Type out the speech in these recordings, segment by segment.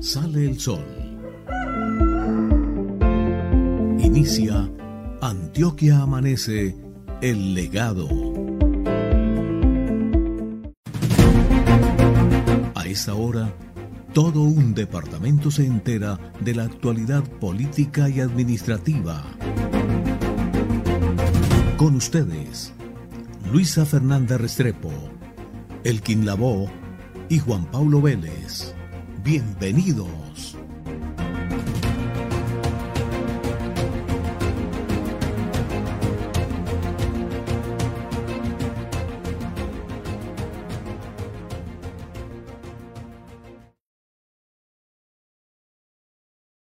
Sale el sol. Inicia Antioquia Amanece, el legado. A esa hora, todo un departamento se entera de la actualidad política y administrativa. Con ustedes, Luisa Fernanda Restrepo, Elkin Lavó y Juan Pablo Vélez. Bienvenidos.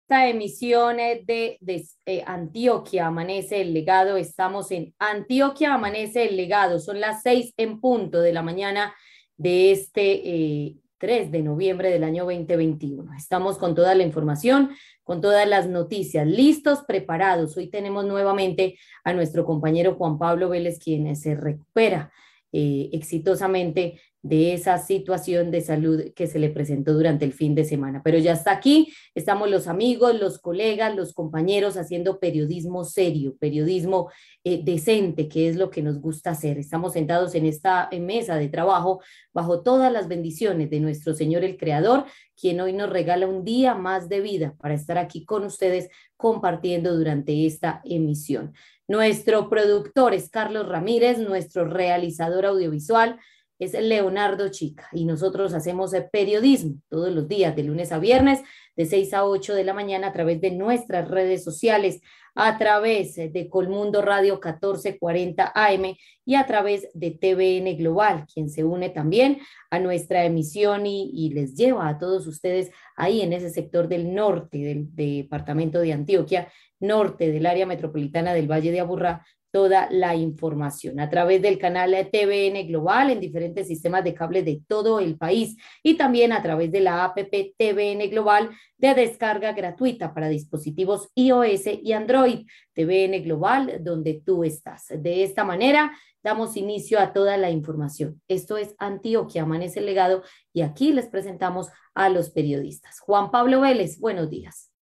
Esta emisión de, de eh, Antioquia Amanece el Legado. Estamos en Antioquia Amanece el Legado. Son las seis en punto de la mañana de este eh, 3 de noviembre del año 2021. Estamos con toda la información, con todas las noticias, listos, preparados. Hoy tenemos nuevamente a nuestro compañero Juan Pablo Vélez, quien se recupera eh, exitosamente de esa situación de salud que se le presentó durante el fin de semana. Pero ya está aquí, estamos los amigos, los colegas, los compañeros haciendo periodismo serio, periodismo eh, decente, que es lo que nos gusta hacer. Estamos sentados en esta mesa de trabajo bajo todas las bendiciones de nuestro Señor el Creador, quien hoy nos regala un día más de vida para estar aquí con ustedes compartiendo durante esta emisión. Nuestro productor es Carlos Ramírez, nuestro realizador audiovisual es Leonardo Chica y nosotros hacemos periodismo todos los días, de lunes a viernes, de 6 a 8 de la mañana a través de nuestras redes sociales, a través de Colmundo Radio 1440 AM y a través de TVN Global, quien se une también a nuestra emisión y, les lleva a todos ustedes ahí en ese sector del norte del departamento de Antioquia, norte del área metropolitana del Valle de Aburrá, toda la información a través del canal TVN Global en diferentes sistemas de cable de todo el país y también a través de la APP TVN Global de descarga gratuita para dispositivos iOS y Android. TVN Global, donde tú estás. De esta manera, damos inicio a toda la información. Esto es Antioquia, Amanece el Legado, y aquí les presentamos a los periodistas. Juan Pablo Vélez, buenos días.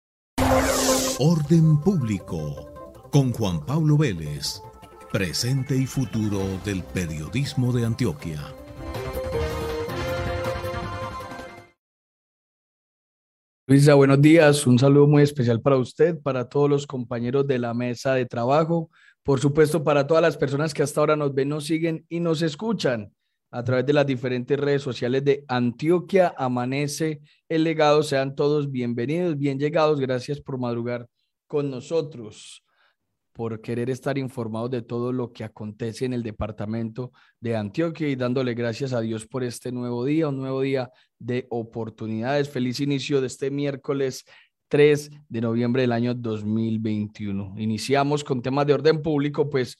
Orden público con Juan Pablo Vélez, presente y futuro del periodismo de Antioquia. Luisa, buenos días. Un saludo muy especial para usted, para todos los compañeros de la mesa de trabajo, por supuesto para todas las personas que hasta ahora nos ven, nos siguen y nos escuchan a través de las diferentes redes sociales de Antioquia Amanece el legado. Sean todos bienvenidos, bien llegados. Gracias por madrugar con nosotros por querer estar informados de todo lo que acontece en el departamento de Antioquia y dándole gracias a Dios por este nuevo día, un nuevo día de oportunidades. Feliz inicio de este miércoles 3 de noviembre del año 2021. Iniciamos con temas de orden público, pues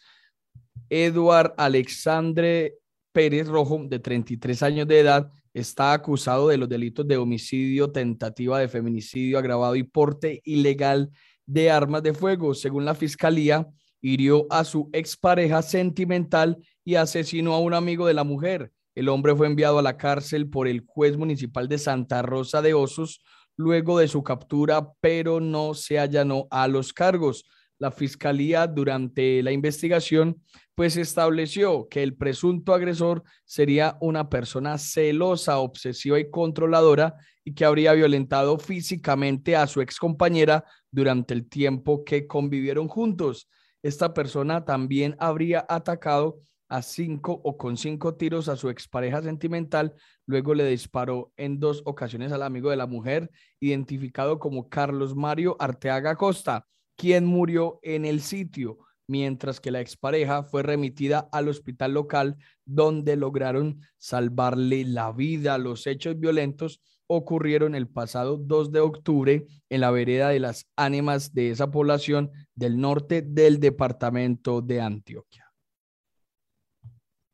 Eduard Alexandre Pérez Rojo, de 33 años de edad, está acusado de los delitos de homicidio, tentativa de feminicidio agravado y porte ilegal de armas de fuego. Según la fiscalía, hirió a su expareja sentimental y asesinó a un amigo de la mujer. El hombre fue enviado a la cárcel por el juez municipal de Santa Rosa de Osos luego de su captura, pero no se allanó a los cargos. La fiscalía durante la investigación pues estableció que el presunto agresor sería una persona celosa, obsesiva y controladora y que habría violentado físicamente a su excompañera durante el tiempo que convivieron juntos. Esta persona también habría atacado a cinco o con cinco tiros a su expareja sentimental, luego le disparó en dos ocasiones al amigo de la mujer, identificado como Carlos Mario Arteaga Costa, quien murió en el sitio mientras que la expareja fue remitida al hospital local donde lograron salvarle la vida. Los hechos violentos ocurrieron el pasado 2 de octubre en la vereda de las ánimas de esa población del norte del departamento de Antioquia.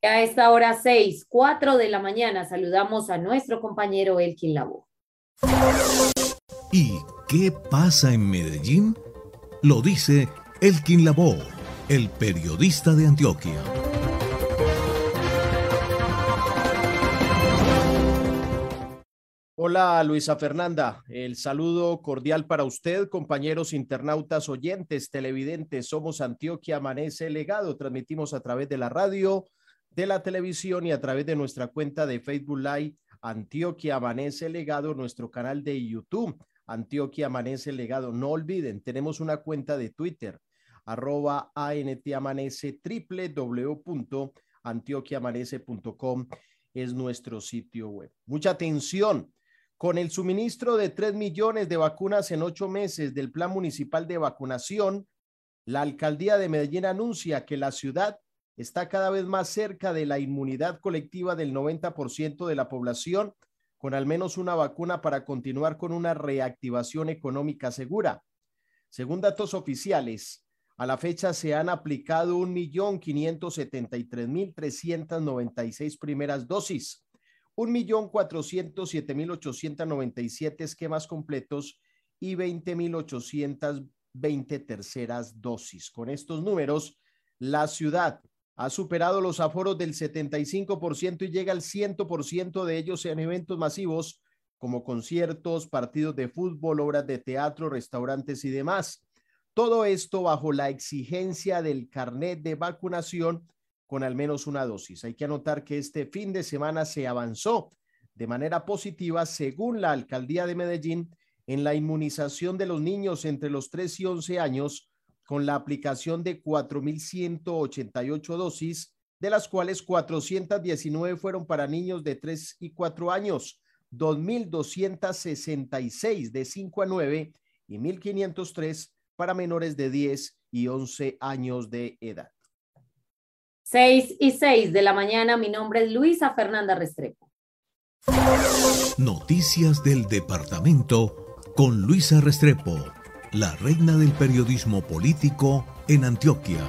A esta hora 6, 4 de la mañana saludamos a nuestro compañero Elkin Labo. ¿Y qué pasa en Medellín? Lo dice Elkin Labo el periodista de Antioquia. Hola Luisa Fernanda, el saludo cordial para usted, compañeros internautas, oyentes, televidentes. Somos Antioquia Amanece Legado, transmitimos a través de la radio, de la televisión y a través de nuestra cuenta de Facebook Live Antioquia Amanece Legado, nuestro canal de YouTube Antioquia Amanece Legado. No olviden, tenemos una cuenta de Twitter, arroba ANTAmanece, www.antioquiamanece.com es nuestro sitio web. Mucha atención con el suministro de 3 millones de vacunas en ocho meses del Plan Municipal de Vacunación, la alcaldía de Medellín anuncia que la ciudad está cada vez más cerca de la inmunidad colectiva del 90% de la población, con al menos una vacuna para continuar con una reactivación económica segura. Según datos oficiales, a la fecha se han aplicado 1.573.396 primeras dosis 1.407.897 esquemas completos y 20.820 terceras dosis. Con estos números, la ciudad ha superado los aforos del 75% y llega al 100% de ellos en eventos masivos como conciertos, partidos de fútbol, obras de teatro, restaurantes y demás. Todo esto bajo la exigencia del carnet de vacunación con al menos una dosis. Hay que anotar que este fin de semana se avanzó de manera positiva, según la alcaldía de Medellín, en la inmunización de los niños entre los 3 y 11 años con la aplicación de 4.188 dosis, de las cuales 419 fueron para niños de 3 y 4 años, 2.266 de 5 a 9 y 1.503 para menores de 10 y 11 años de edad. 6 y 6 de la mañana, mi nombre es Luisa Fernanda Restrepo. Noticias del departamento con Luisa Restrepo, la reina del periodismo político en Antioquia.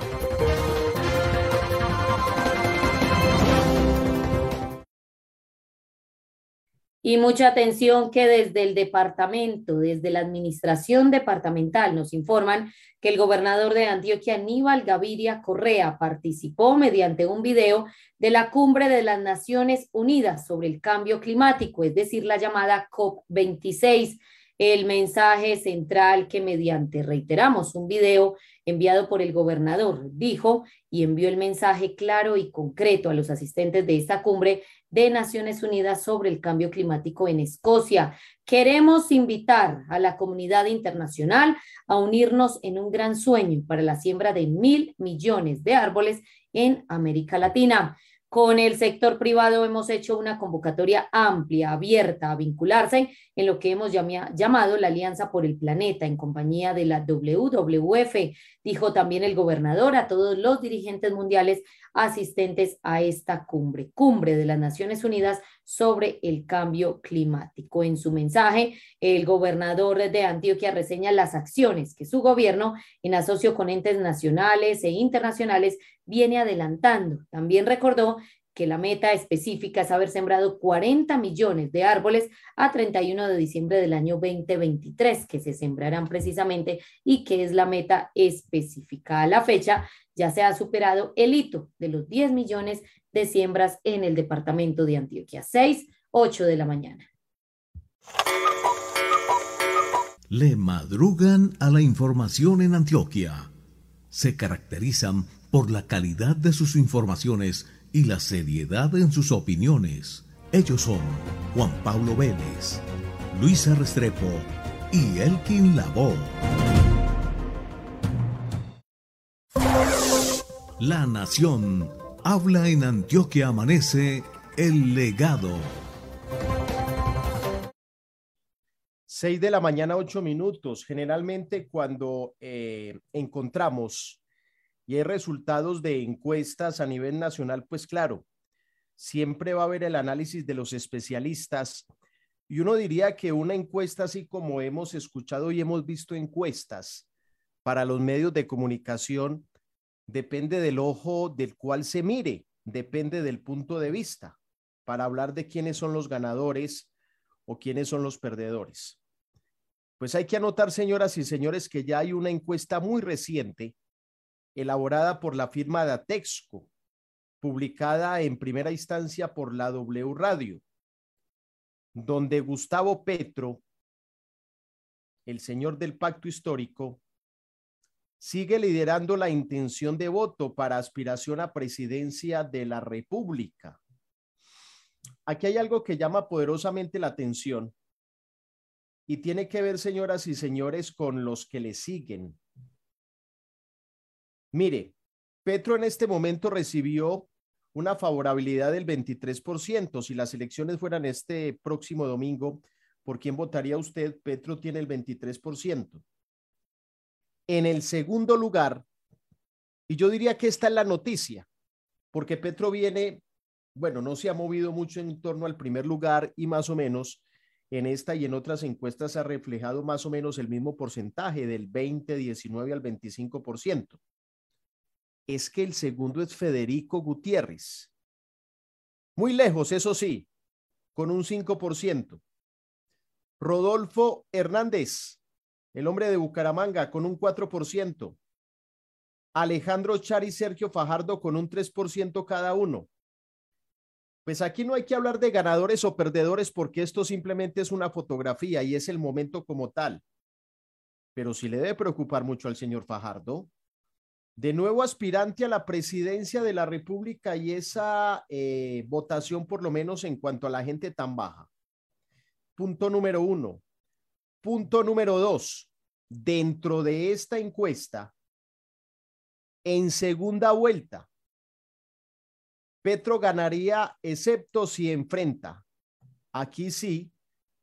Y mucha atención que desde el departamento, desde la administración departamental, nos informan que el gobernador de Antioquia, Aníbal Gaviria Correa, participó mediante un video de la cumbre de las Naciones Unidas sobre el cambio climático, es decir, la llamada COP26 el mensaje central que mediante, reiteramos, un video enviado por el gobernador, dijo y envió el mensaje claro y concreto a los asistentes de esta cumbre de Naciones Unidas sobre el cambio climático en Escocia. Queremos invitar a la comunidad internacional a unirnos en un gran sueño para la siembra de mil millones de árboles en América Latina. Con el sector privado hemos hecho una convocatoria amplia, abierta a vincularse en lo que hemos llamado la Alianza por el Planeta en compañía de la WWF, dijo también el gobernador a todos los dirigentes mundiales asistentes a esta cumbre, cumbre de las Naciones Unidas sobre el cambio climático. En su mensaje, el gobernador de Antioquia reseña las acciones que su gobierno, en asocio con entes nacionales e internacionales, viene adelantando. También recordó que la meta específica es haber sembrado 40 millones de árboles a 31 de diciembre del año 2023, que se sembrarán precisamente y que es la meta específica. A la fecha ya se ha superado el hito de los 10 millones de siembras en el departamento de Antioquia. 6, 8 de la mañana. Le madrugan a la información en Antioquia. Se caracterizan por la calidad de sus informaciones y la seriedad en sus opiniones. Ellos son Juan Pablo Vélez, Luisa Restrepo y Elkin Lavoe. La Nación habla en Antioquia Amanece el legado. Seis de la mañana, ocho minutos. Generalmente cuando eh, encontramos y hay resultados de encuestas a nivel nacional, pues claro, siempre va a haber el análisis de los especialistas. Y uno diría que una encuesta, así como hemos escuchado y hemos visto encuestas para los medios de comunicación, depende del ojo del cual se mire, depende del punto de vista, para hablar de quiénes son los ganadores o quiénes son los perdedores. Pues hay que anotar, señoras y señores, que ya hay una encuesta muy reciente elaborada por la firma de Atexco, publicada en primera instancia por la W Radio. donde Gustavo Petro, el señor del pacto histórico, sigue liderando la intención de voto para aspiración a presidencia de la República. Aquí hay algo que llama poderosamente la atención y tiene que ver, señoras y señores, con los que le siguen. Mire, Petro en este momento recibió una favorabilidad del 23%. Si las elecciones fueran este próximo domingo, ¿por quién votaría usted? Petro tiene el 23%. En el segundo lugar, y yo diría que esta es la noticia, porque Petro viene, bueno, no se ha movido mucho en torno al primer lugar y más o menos en esta y en otras encuestas ha reflejado más o menos el mismo porcentaje del 20, 19 al 25% es que el segundo es Federico Gutiérrez. Muy lejos, eso sí, con un 5%. Rodolfo Hernández, el hombre de Bucaramanga, con un 4%. Alejandro Char y Sergio Fajardo con un 3% cada uno. Pues aquí no hay que hablar de ganadores o perdedores porque esto simplemente es una fotografía y es el momento como tal. Pero sí le debe preocupar mucho al señor Fajardo de nuevo aspirante a la presidencia de la República y esa eh, votación, por lo menos en cuanto a la gente tan baja. Punto número uno. Punto número dos. Dentro de esta encuesta, en segunda vuelta, Petro ganaría, excepto si enfrenta, aquí sí,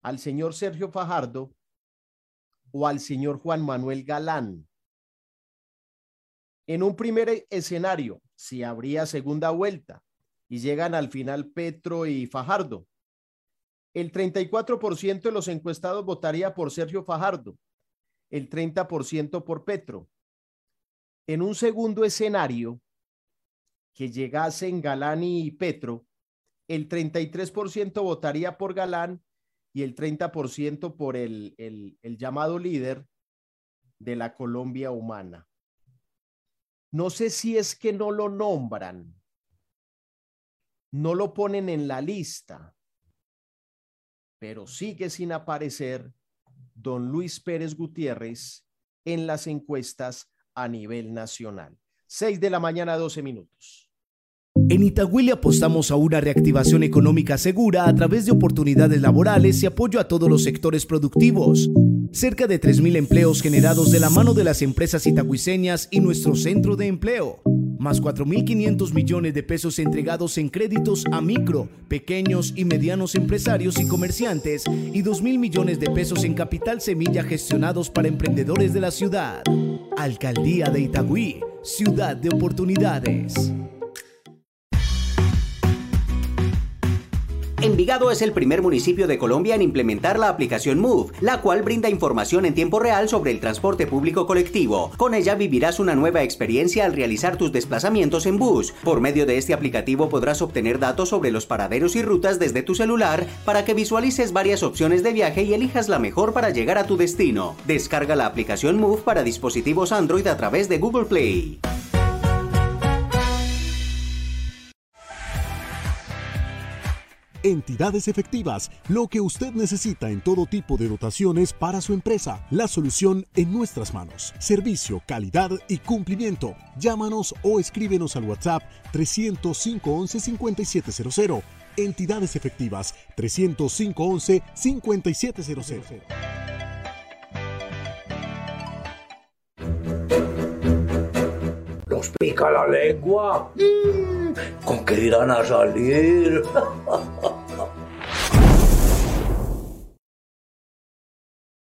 al señor Sergio Fajardo o al señor Juan Manuel Galán. En un primer escenario, si habría segunda vuelta y llegan al final Petro y Fajardo, el 34% de los encuestados votaría por Sergio Fajardo, el 30% por Petro. En un segundo escenario, que llegasen Galán y Petro, el 33% votaría por Galán y el 30% por el, el llamado líder de la Colombia humana. No sé si es que no lo nombran, no lo ponen en la lista, pero sigue sin aparecer don Luis Pérez Gutiérrez en las encuestas a nivel nacional. Seis de la mañana, 12 minutos. En Itagüí apostamos a una reactivación económica segura a través de oportunidades laborales y apoyo a todos los sectores productivos. Cerca de 3.000 empleos generados de la mano de las empresas itagüiseñas y nuestro centro de empleo. Más 4.500 millones de pesos entregados en créditos a micro, pequeños y medianos empresarios y comerciantes y 2.000 millones de pesos en capital semilla gestionados para emprendedores de la ciudad. Alcaldía de Itagüí, ciudad de oportunidades. Envigado es el primer municipio de Colombia en implementar la aplicación Move, la cual brinda información en tiempo real sobre el transporte público colectivo. Con ella vivirás una nueva experiencia al realizar tus desplazamientos en bus. Por medio de este aplicativo podrás obtener datos sobre los paraderos y rutas desde tu celular para que visualices varias opciones de viaje y elijas la mejor para llegar a tu destino. Descarga la aplicación Move para dispositivos Android a través de Google Play. Entidades efectivas, lo que usted necesita en todo tipo de dotaciones para su empresa. La solución en nuestras manos. Servicio, calidad y cumplimiento. Llámanos o escríbenos al WhatsApp 305 11 5700. Entidades efectivas 305 11 5700. ¿Los pica la lengua? Mm, ¿Con qué irán a salir?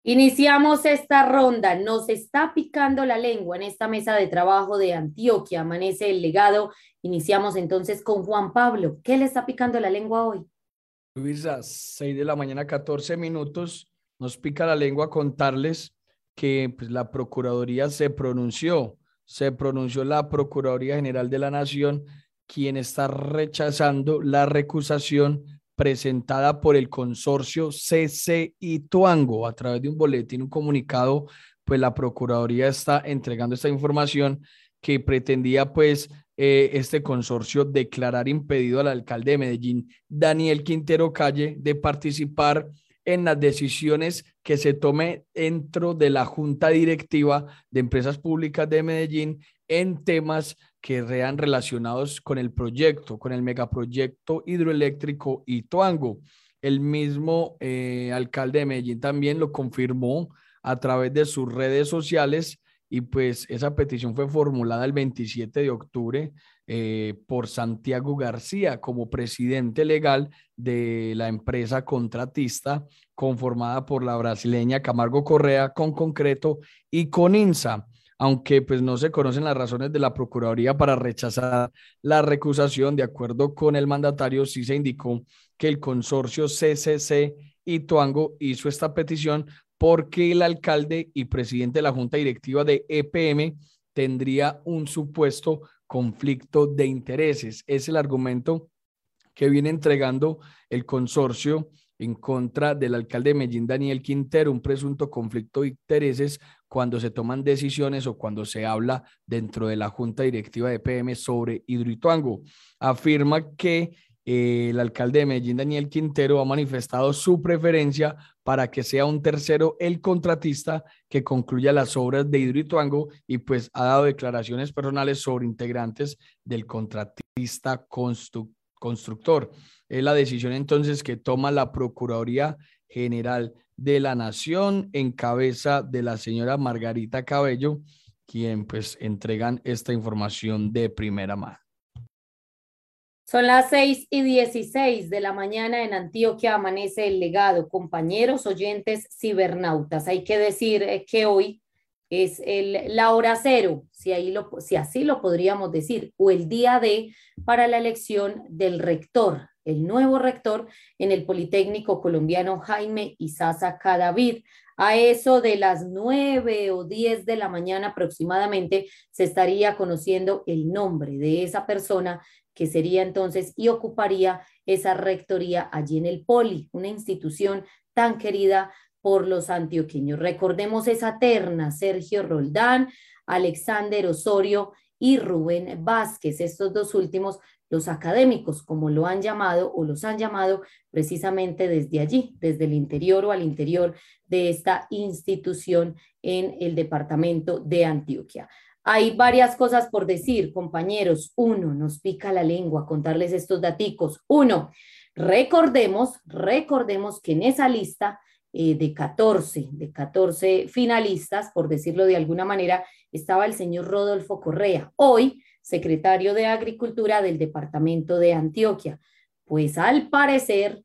Iniciamos esta ronda. Nos está picando la lengua en esta mesa de trabajo de Antioquia. Amanece el legado. Iniciamos entonces con Juan Pablo. ¿Qué le está picando la lengua hoy? Luisa, 6 de la mañana, 14 minutos. Nos pica la lengua contarles que pues, la Procuraduría se pronunció. Se pronunció la Procuraduría General de la Nación, quien está rechazando la recusación presentada por el consorcio CCI Tuango. A través de un boletín, un comunicado, pues la Procuraduría está entregando esta información que pretendía pues eh, este consorcio declarar impedido al alcalde de Medellín, Daniel Quintero Calle, de participar en las decisiones que se tome dentro de la junta directiva de empresas públicas de Medellín en temas que sean relacionados con el proyecto, con el megaproyecto hidroeléctrico Ituango. El mismo eh, alcalde de Medellín también lo confirmó a través de sus redes sociales y pues esa petición fue formulada el 27 de octubre eh, por Santiago García como presidente legal de la empresa contratista conformada por la brasileña Camargo Correa con concreto y con INSA. Aunque pues no se conocen las razones de la Procuraduría para rechazar la recusación, de acuerdo con el mandatario, sí se indicó que el consorcio CCC y Tuango hizo esta petición porque el alcalde y presidente de la junta directiva de EPM tendría un supuesto conflicto de intereses. Es el argumento que viene entregando el consorcio en contra del alcalde de Medellín, Daniel Quintero, un presunto conflicto de intereses cuando se toman decisiones o cuando se habla dentro de la junta directiva de PM sobre Hidroituango. Afirma que el alcalde de Medellín, Daniel Quintero, ha manifestado su preferencia para que sea un tercero el contratista que concluya las obras de Hidroituango y pues ha dado declaraciones personales sobre integrantes del contratista constructor. Es la decisión entonces que toma la Procuraduría General de la Nación en cabeza de la señora Margarita Cabello, quien pues entregan esta información de primera mano. Son las seis y dieciséis de la mañana en Antioquia, amanece el legado. Compañeros, oyentes, cibernautas. Hay que decir eh, que hoy es el, la hora cero, si, ahí si así lo podríamos decir, o el día de para la elección del rector el nuevo rector en el Politécnico Colombiano Jaime Isaza Cadavid. A eso de las nueve o diez de la mañana aproximadamente se estaría conociendo el nombre de esa persona que sería entonces y ocuparía esa rectoría allí en el Poli, una institución tan querida por los antioqueños. Recordemos esa terna, Sergio Roldán, Alexander Osorio y Rubén Vázquez. Estos dos últimos los académicos, como lo han llamado o los han llamado precisamente desde allí, desde el interior o al interior de esta institución en el departamento de Antioquia. Hay varias cosas por decir, compañeros. Uno, nos pica la lengua contarles estos daticos. Uno, recordemos, recordemos que en esa lista eh, de 14, de 14 finalistas, por decirlo de alguna manera, estaba el señor Rodolfo Correa. Hoy secretario de Agricultura del departamento de Antioquia. Pues al parecer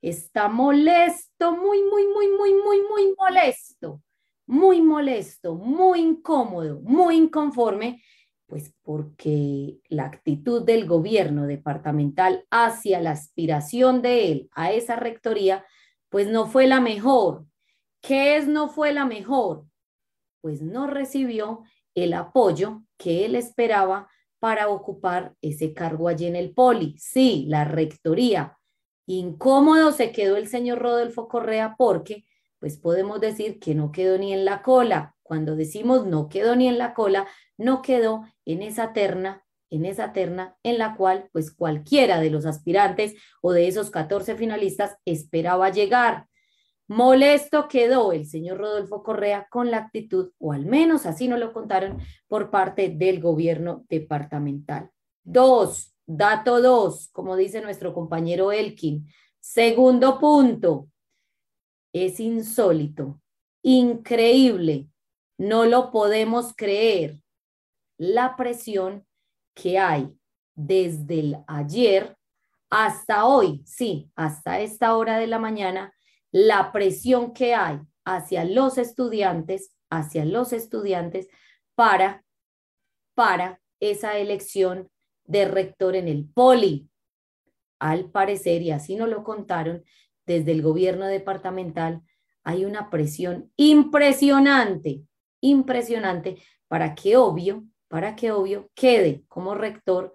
está molesto, muy, muy, muy, muy, muy, muy molesto, muy molesto, muy incómodo, muy inconforme, pues porque la actitud del gobierno departamental hacia la aspiración de él a esa rectoría, pues no fue la mejor. ¿Qué es no fue la mejor? Pues no recibió el apoyo que él esperaba para ocupar ese cargo allí en el poli. Sí, la rectoría. Incómodo se quedó el señor Rodolfo Correa porque, pues podemos decir que no quedó ni en la cola. Cuando decimos no quedó ni en la cola, no quedó en esa terna, en esa terna en la cual, pues cualquiera de los aspirantes o de esos 14 finalistas esperaba llegar. Molesto quedó el señor Rodolfo Correa con la actitud, o al menos así nos lo contaron, por parte del gobierno departamental. Dos, dato dos, como dice nuestro compañero Elkin. Segundo punto, es insólito, increíble, no lo podemos creer, la presión que hay desde el ayer hasta hoy, sí, hasta esta hora de la mañana la presión que hay hacia los estudiantes, hacia los estudiantes para, para esa elección de rector en el poli. Al parecer, y así nos lo contaron desde el gobierno departamental, hay una presión impresionante, impresionante para que obvio, para que obvio quede como rector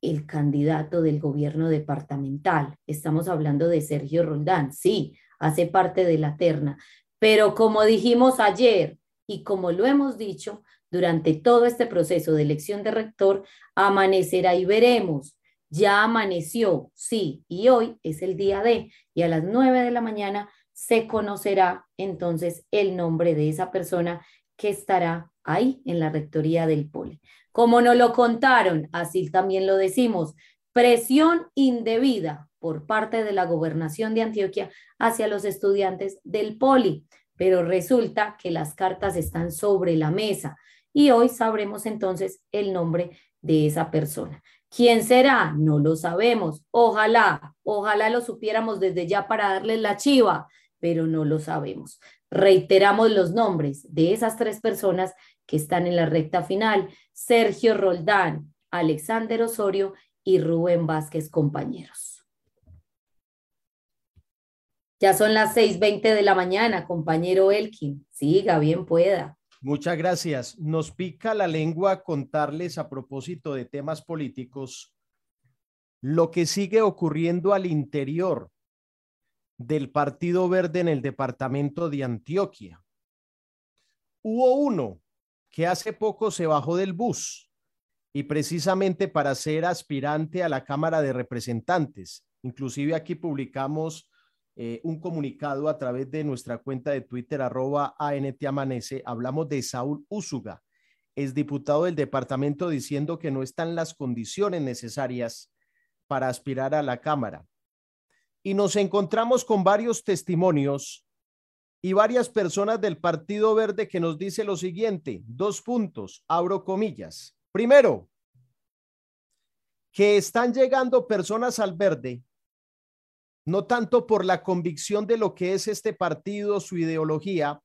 el candidato del gobierno departamental. Estamos hablando de Sergio Roldán, sí, hace parte de la terna, pero como dijimos ayer y como lo hemos dicho durante todo este proceso de elección de rector, amanecerá y veremos. Ya amaneció, sí, y hoy es el día de, y a las nueve de la mañana se conocerá entonces el nombre de esa persona que estará ahí en la rectoría del Poli. Como nos lo contaron, así también lo decimos, presión indebida por parte de la gobernación de Antioquia hacia los estudiantes del Poli, pero resulta que las cartas están sobre la mesa y hoy sabremos entonces el nombre de esa persona. ¿Quién será? No lo sabemos. Ojalá, ojalá lo supiéramos desde ya para darles la chiva, pero no lo sabemos. Reiteramos los nombres de esas tres personas que están en la recta final. Sergio Roldán, Alexander Osorio y Rubén Vázquez, compañeros. Ya son las 6.20 de la mañana, compañero Elkin. Siga, bien pueda. Muchas gracias. Nos pica la lengua contarles a propósito de temas políticos lo que sigue ocurriendo al interior del Partido Verde en el departamento de Antioquia. Hubo uno que hace poco se bajó del bus y precisamente para ser aspirante a la Cámara de Representantes. Inclusive aquí publicamos eh, un comunicado a través de nuestra cuenta de Twitter, arroba ANT. Hablamos de Saúl Úsuga, es diputado del departamento diciendo que no están las condiciones necesarias para aspirar a la Cámara y nos encontramos con varios testimonios y varias personas del Partido Verde que nos dice lo siguiente, dos puntos, abro comillas. Primero, que están llegando personas al verde, no tanto por la convicción de lo que es este partido, su ideología,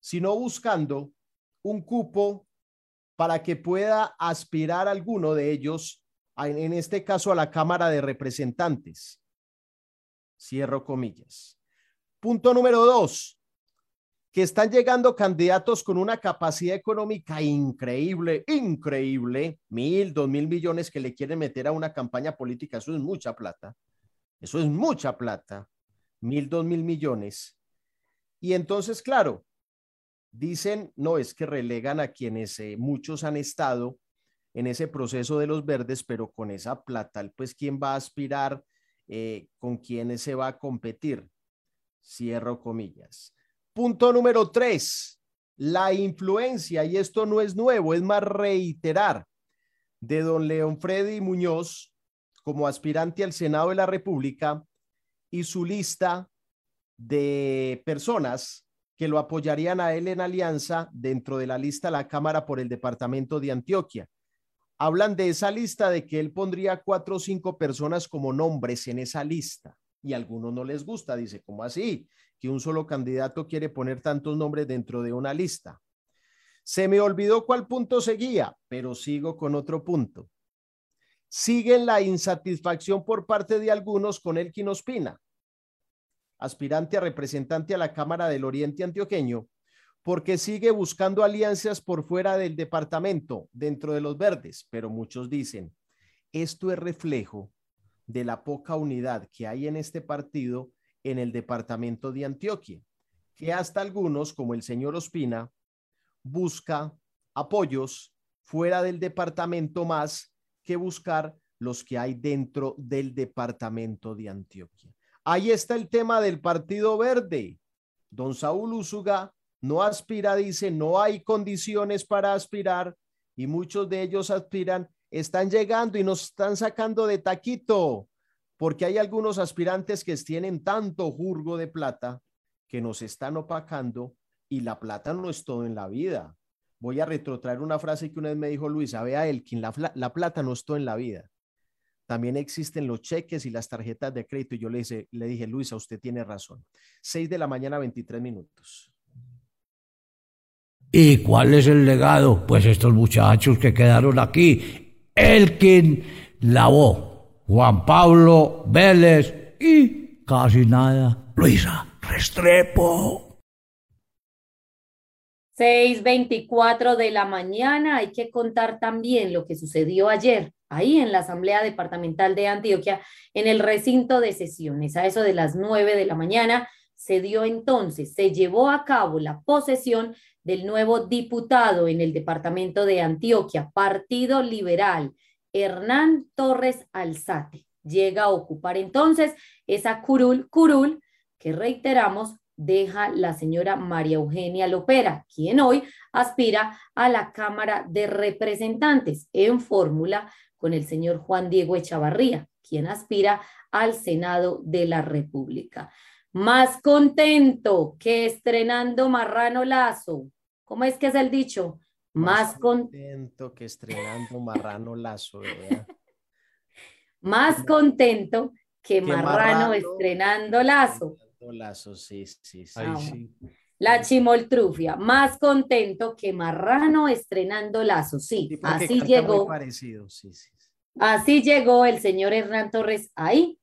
sino buscando un cupo para que pueda aspirar alguno de ellos, en este caso a la Cámara de Representantes. Cierro comillas. Punto número dos, que están llegando candidatos con una capacidad económica increíble, increíble, mil, dos mil millones que le quieren meter a una campaña política. Eso es mucha plata. Eso es mucha plata. Mil, dos mil millones. Y entonces, claro, dicen, no, es que relegan a quienes eh, muchos han estado en ese proceso de los verdes, pero con esa plata, pues, ¿quién va a aspirar eh, con quienes se va a competir. Cierro comillas. Punto número tres, la influencia, y esto no es nuevo, es más reiterar, de don León Freddy Muñoz como aspirante al Senado de la República y su lista de personas que lo apoyarían a él en alianza dentro de la lista la Cámara por el Departamento de Antioquia hablan de esa lista de que él pondría cuatro o cinco personas como nombres en esa lista y a algunos no les gusta. Dice, ¿cómo así? Que un solo candidato quiere poner tantos nombres dentro de una lista. Se me olvidó cuál punto seguía, pero sigo con otro punto. Sigue la insatisfacción por parte de algunos con Elkin Ospina, aspirante a representante a la Cámara del Oriente Antioqueño, porque sigue buscando alianzas por fuera del departamento, dentro de los verdes, pero muchos dicen, esto es reflejo de la poca unidad que hay en este partido en el departamento de Antioquia, que hasta algunos, como el señor Ospina, busca apoyos fuera del departamento más que buscar los que hay dentro del departamento de Antioquia. Ahí está el tema del Partido Verde. Don Saúl Úsuga no aspira, dice, no hay condiciones para aspirar y muchos de ellos aspiran, están llegando y nos están sacando de taquito, porque hay algunos aspirantes que tienen tanto jurgo de plata que nos están opacando y la plata no es todo en la vida. Voy a retrotraer una frase que una vez me dijo Luisa, vea Elkin, la, la plata no es todo en la vida. También existen los cheques y las tarjetas de crédito. Y yo le, dije, le dije, Luisa, usted tiene razón. Seis de la mañana, 23 minutos. ¿Y cuál es el legado? Pues estos muchachos que quedaron aquí, Elkin Lavó, Juan Pablo Vélez y casi nada, Luisa Restrepo. 6.24 de la mañana, hay que contar también lo que sucedió ayer ahí en la Asamblea Departamental de Antioquia, en el recinto de sesiones, a eso de las 9 de la mañana se dio entonces, se llevó a cabo la posesión del nuevo diputado en el departamento de Antioquia, Partido Liberal, Hernán Torres Alzate. Llega a ocupar entonces esa curul, curul que reiteramos deja la señora María Eugenia Lopera, quien hoy aspira a la Cámara de Representantes en fórmula con el señor Juan Diego Echavarría, quien aspira al Senado de la República. Más contento que estrenando Marrano Lazo. ¿Cómo es que es el dicho? Más, contento que estrenando Marrano Lazo. Más contento que, marrano, estrenando Lazo. Lazo, sí, sí, sí. Ah, la chimoltrufia, más contento que Marrano estrenando Lazo, sí, así llegó. parecido, sí, sí. Así llegó el señor Hernán Torres ahí,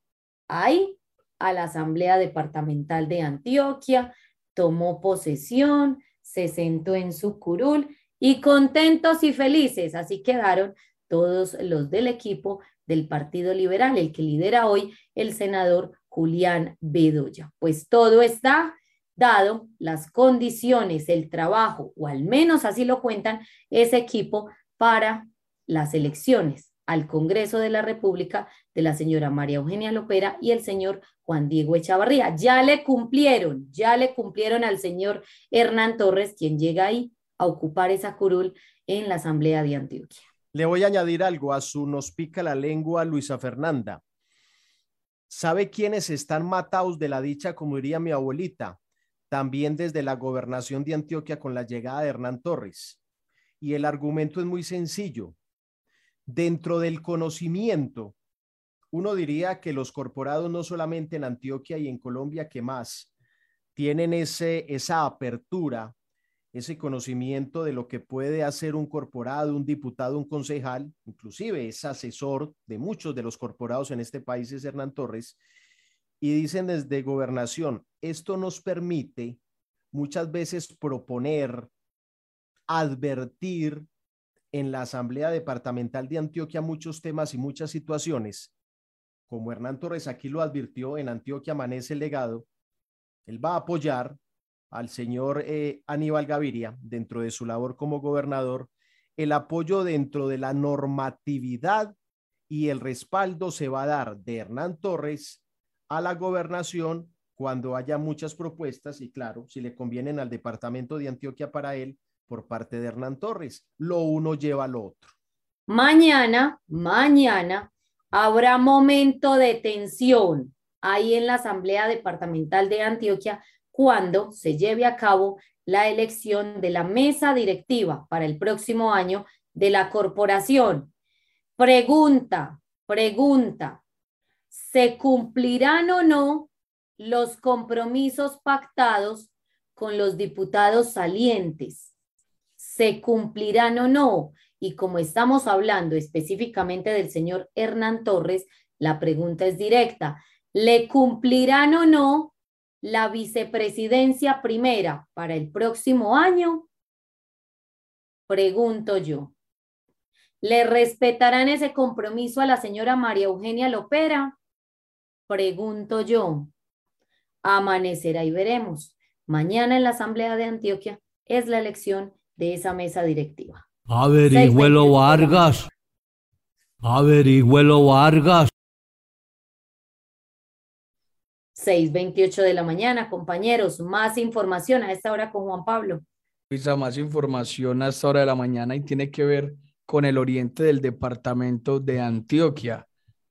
ahí, a la Asamblea Departamental de Antioquia, tomó posesión, se sentó en su curul y contentos y felices, así quedaron todos los del equipo del Partido Liberal, el que lidera hoy el senador Julián Bedoya. Pues todo está dado, las condiciones, el trabajo, o al menos así lo cuentan ese equipo para las elecciones al Congreso de la República de la señora María Eugenia Lopera y el señor Juan Diego Echavarría. Ya le cumplieron, ya le cumplieron al señor Hernán Torres, quien llega ahí a ocupar esa curul en la Asamblea de Antioquia. Le voy a añadir algo a su nos pica la lengua Luisa Fernanda. ¿Sabe quiénes están matados de la dicha, como diría mi abuelita? También desde la gobernación de Antioquia con la llegada de Hernán Torres. Y el argumento es muy sencillo. Dentro del conocimiento, uno diría que los corporados no solamente en Antioquia y en Colombia, que más, tienen ese, esa apertura ese conocimiento de lo que puede hacer un corporado, un diputado, un concejal, inclusive es asesor de muchos de los corporados en este país, es Hernán Torres, y dicen desde gobernación, esto nos permite muchas veces proponer, advertir en la Asamblea Departamental de Antioquia muchos temas y muchas situaciones. Como Hernán Torres aquí lo advirtió, en Antioquia amanece el legado, él va a apoyar al señor eh, Aníbal Gaviria dentro de su labor como gobernador, el apoyo dentro de la normatividad y el respaldo se va a dar de Hernán Torres a la gobernación cuando haya muchas propuestas y claro, si le convienen al departamento de Antioquia para él por parte de Hernán Torres. Lo uno lleva al otro. Mañana, mañana habrá momento de tensión ahí en la Asamblea Departamental de Antioquia cuando se lleve a cabo la elección de la mesa directiva para el próximo año de la corporación. Pregunta, pregunta, ¿se cumplirán o no los compromisos pactados con los diputados salientes? ¿Se cumplirán o no? Y como estamos hablando específicamente del señor Hernán Torres, la pregunta es directa. ¿Le cumplirán o no la vicepresidencia primera para el próximo año? Pregunto yo. ¿Le respetarán ese compromiso a la señora María Eugenia Lopera? Pregunto yo. Amanecerá y veremos. Mañana en la Asamblea de Antioquia es la elección de esa mesa directiva. Averigüelo Vargas. Averigüelo Vargas. 6.28 de la mañana, compañeros. Más información a esta hora con Juan Pablo. Luisa, más información a esta hora de la mañana y tiene que ver con el oriente del departamento de Antioquia.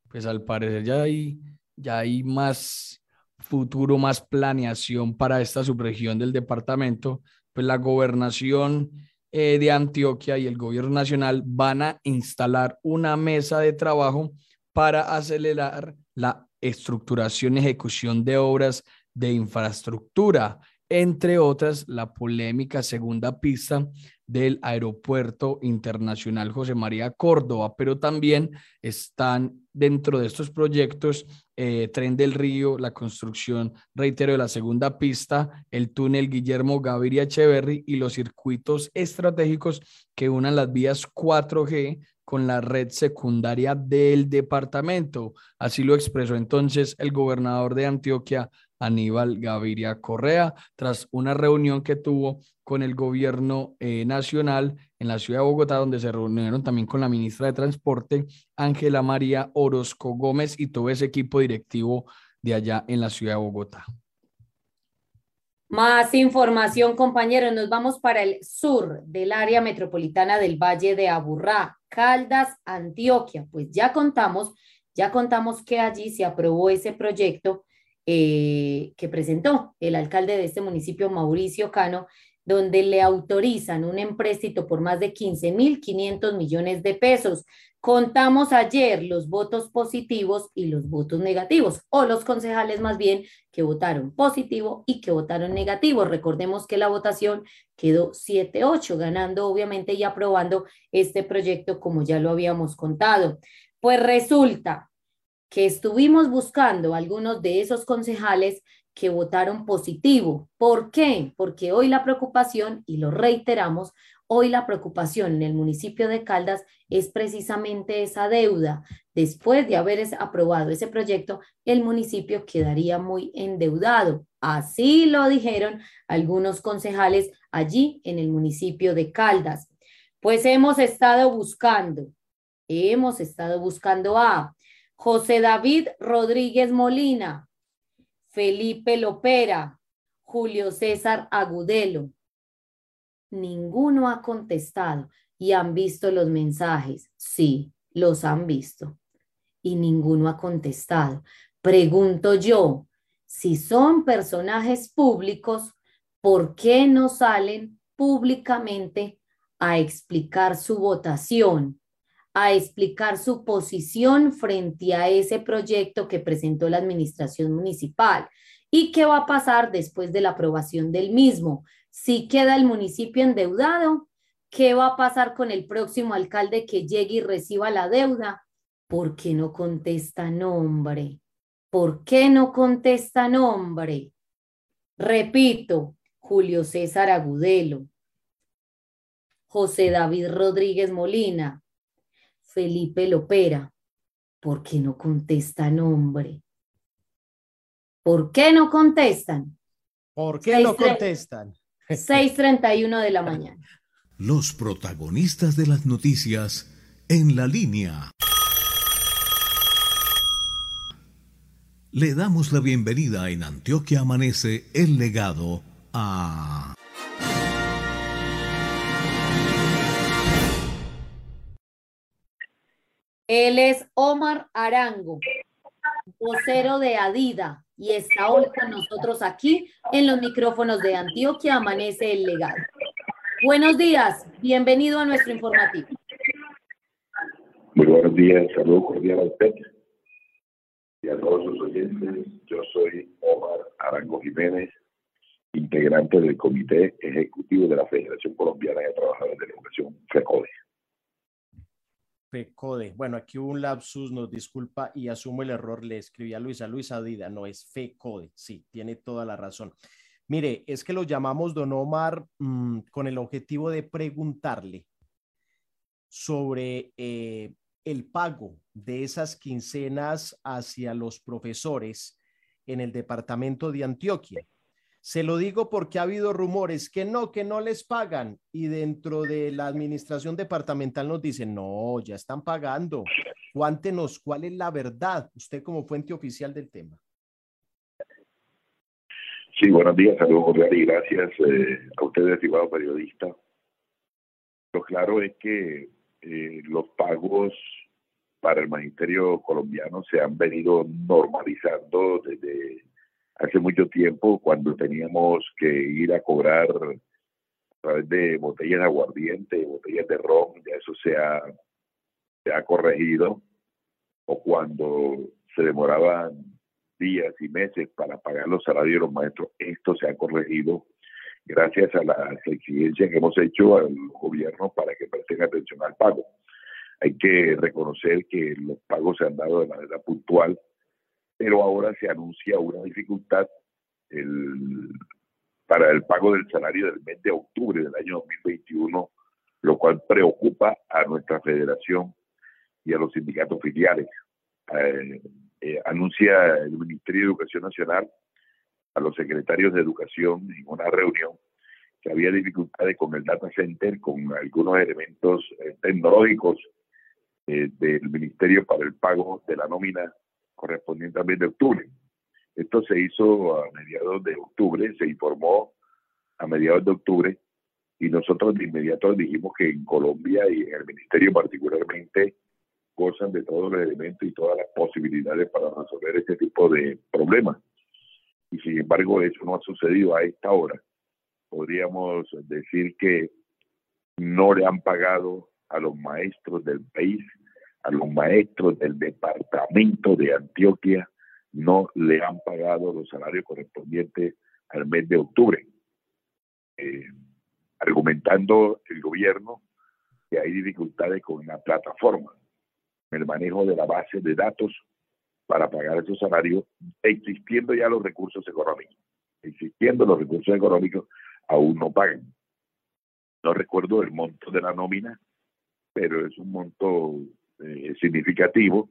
Pues al parecer ya hay, ya hay más futuro, más planeación para esta subregión del departamento. Pues la gobernación eh, de Antioquia y el gobierno nacional van a instalar una mesa de trabajo para acelerar la estructuración ejecución de obras de infraestructura, entre otras la polémica segunda pista del Aeropuerto Internacional José María Córdoba, pero también están dentro de estos proyectos eh, Tren del Río, la construcción, reitero, de la segunda pista, el túnel Guillermo Gaviria Echeverry y los circuitos estratégicos que unan las vías 4G con la red secundaria del departamento. Así lo expresó entonces el gobernador de Antioquia, Aníbal Gaviria Correa, tras una reunión que tuvo con el gobierno eh, nacional en la ciudad de Bogotá, donde se reunieron también con la ministra de Transporte, Ángela María Orozco Gómez, y todo ese equipo directivo de allá en la ciudad de Bogotá. Más información, compañeros. Nos vamos para el sur del área metropolitana del Valle de Aburrá, Caldas, Antioquia. Pues ya contamos, ya contamos que allí se aprobó ese proyecto eh, que presentó el alcalde de este municipio, Mauricio Cano, donde le autorizan un empréstito por más de 15.500 millones de pesos. Contamos ayer los votos positivos y los votos negativos, o los concejales más bien que votaron positivo y que votaron negativo. Recordemos que la votación quedó 7-8, ganando obviamente y aprobando este proyecto como ya lo habíamos contado. Pues resulta que estuvimos buscando algunos de esos concejales que votaron positivo. ¿Por qué? Porque hoy la preocupación, y lo reiteramos, hoy la preocupación en el municipio de Caldas es precisamente esa deuda. Después de haber aprobado ese proyecto, el municipio quedaría muy endeudado. Así lo dijeron algunos concejales allí en el municipio de Caldas. Pues hemos estado buscando, hemos estado buscando a José David Rodríguez Molina, Felipe Lopera, Julio César Agudelo. Ninguno ha contestado y han visto los mensajes. Sí, los han visto. Y ninguno ha contestado. Pregunto yo, si son personajes públicos, ¿por qué no salen públicamente a explicar su votación? a explicar su posición frente a ese proyecto que presentó la administración municipal y qué va a pasar después de la aprobación del mismo. Si queda el municipio endeudado, ¿qué va a pasar con el próximo alcalde que llegue y reciba la deuda? ¿Por qué no contesta nombre? ¿Por qué no contesta nombre? Repito, Julio César Agudelo, José David Rodríguez Molina, Felipe Lopera. ¿Por qué no contesta nombre? ¿Por qué no contestan? ¿Por qué no contestan? 6.31 de la mañana. Los protagonistas de las noticias en la línea. Le damos la bienvenida en Antioquia Amanece el legado a... Él es Omar Arango, vocero de Adida, y está hoy con nosotros aquí en los micrófonos de Antioquia Amanece el Legado. Buenos días, bienvenido a nuestro informativo. Muy buenos días, saludos cordial a usted y a todos sus oyentes. Yo soy Omar Arango Jiménez, integrante del Comité Ejecutivo de la Federación Colombiana de Trabajadores de la Educación, FECODE. FECODE. Bueno, aquí hubo un lapsus, nos disculpa y asumo el error. Le escribí a Luisa, Luisa Dida, no es FECODE. Sí, tiene toda la razón. Mire, es que lo llamamos Don Omar mm, con el objetivo de preguntarle sobre eh, el pago de esas quincenas hacia los profesores en el departamento de Antioquia. Se lo digo porque ha habido rumores que no, que no les pagan y dentro de la administración departamental nos dicen, no, ya están pagando. Cuántenos cuál es la verdad, usted como fuente oficial del tema. Sí, buenos días, saludos cordiales y gracias eh, a ustedes, estimado periodista. Lo claro es que eh, los pagos para el magisterio colombiano se han venido normalizando desde hace mucho tiempo cuando teníamos que ir a cobrar a través de botellas de aguardiente, botellas de ron, ya eso se ha, se ha corregido, o cuando se demoraban días y meses para pagar los salarios de los maestros, esto se ha corregido gracias a las exigencias que hemos hecho al gobierno para que presten atención al pago. Hay que reconocer que los pagos se han dado de manera puntual, pero ahora se anuncia una dificultad para el pago del salario del mes de octubre del año 2021, lo cual preocupa a nuestra federación y a los sindicatos filiales. Eh, eh, anuncia el Ministerio de Educación Nacional a los secretarios de educación en una reunión que había dificultades con el data center, con algunos elementos eh, tecnológicos eh, del Ministerio para el pago de la nómina correspondiente al mes de octubre. Esto se hizo a mediados de octubre, se informó a mediados de octubre y nosotros de inmediato dijimos que en Colombia y en el Ministerio particularmente gozan de todos los elementos y todas las posibilidades para resolver este tipo de problemas. Y sin embargo eso no ha sucedido a esta hora. Podríamos decir que no le han pagado a los maestros del país, a los maestros del departamento de Antioquia, no le han pagado los salarios correspondientes al mes de octubre. Eh, argumentando el gobierno que hay dificultades con la plataforma, el manejo de la base de datos para pagar esos salarios, existiendo ya los recursos económicos. Existiendo los recursos económicos, aún no pagan. No recuerdo el monto de la nómina, pero es un monto eh, significativo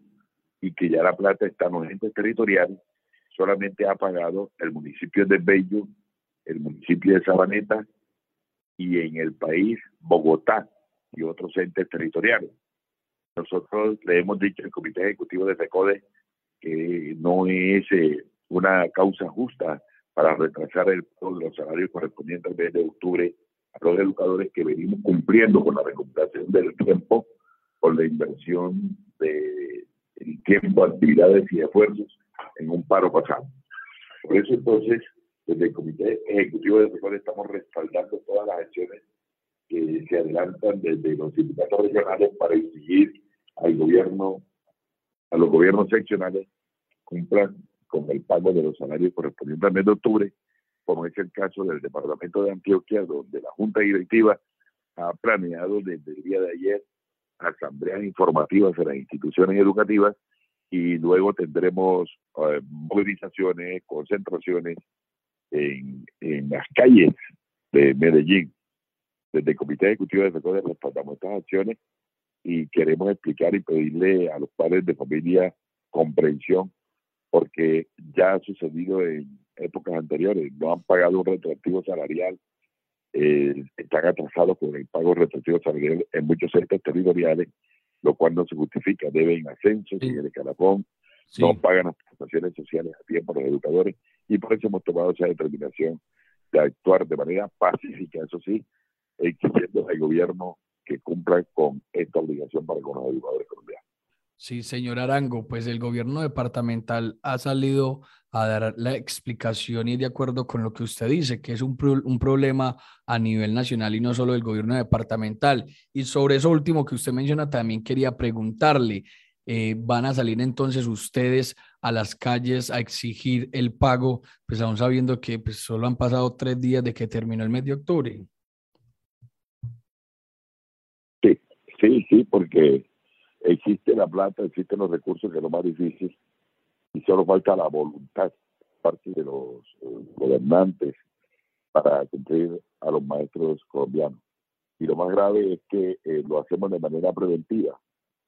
y que ya la plata está en los entes territoriales. Solamente ha pagado el municipio de Bello, el municipio de Sabaneta y en el país Bogotá y otros entes territoriales. Nosotros le hemos dicho al Comité Ejecutivo de FECODE que no es eh, una causa justa para retrasar el pago de los salarios correspondientes al mes de octubre a los educadores que venimos cumpliendo con la recuperación del tiempo, con la inversión de tiempo, actividades y esfuerzos en un paro pasado. Por eso entonces, desde el Comité Ejecutivo de FECODE estamos respaldando todas las acciones que se adelantan desde los sindicatos regionales para exigir al gobierno, a los gobiernos seccionales, cumplan con el pago de los salarios correspondientes al mes de octubre, como es el caso del departamento de Antioquia, donde la Junta Directiva ha planeado desde el día de ayer asambleas informativas en las instituciones educativas y luego tendremos eh, movilizaciones, concentraciones en, en las calles de Medellín. Desde el Comité Ejecutivo de FECODE respaldamos estas acciones y queremos explicar y pedirle a los padres de familia comprensión porque ya ha sucedido en épocas anteriores, no han pagado un retroactivo salarial, eh, están atrasados con el pago retroactivo salarial en muchos centros territoriales, lo cual no se justifica, deben ascensos en el escalafón, no pagan las prestaciones sociales a tiempo los educadores y por eso hemos tomado esa determinación de actuar de manera pacífica, eso sí, exigiendo al gobierno que cumplan con esta obligación para con los educadores colombianos. Sí, señor Arango, pues el gobierno departamental ha salido a dar la explicación y de acuerdo con lo que usted dice, que es un, un problema a nivel nacional y no solo del gobierno departamental. Y sobre eso último que usted menciona, también quería preguntarle, eh, ¿van a salir entonces ustedes a las calles a exigir el pago, pues aún sabiendo que pues, solo han pasado tres días de que terminó el mes de octubre? Sí, sí, porque existe la plata, existen los recursos, que es lo más difícil, y solo falta la voluntad parte de los eh, gobernantes para cumplir a los maestros colombianos. Y lo más grave es que eh, lo hacemos de manera preventiva,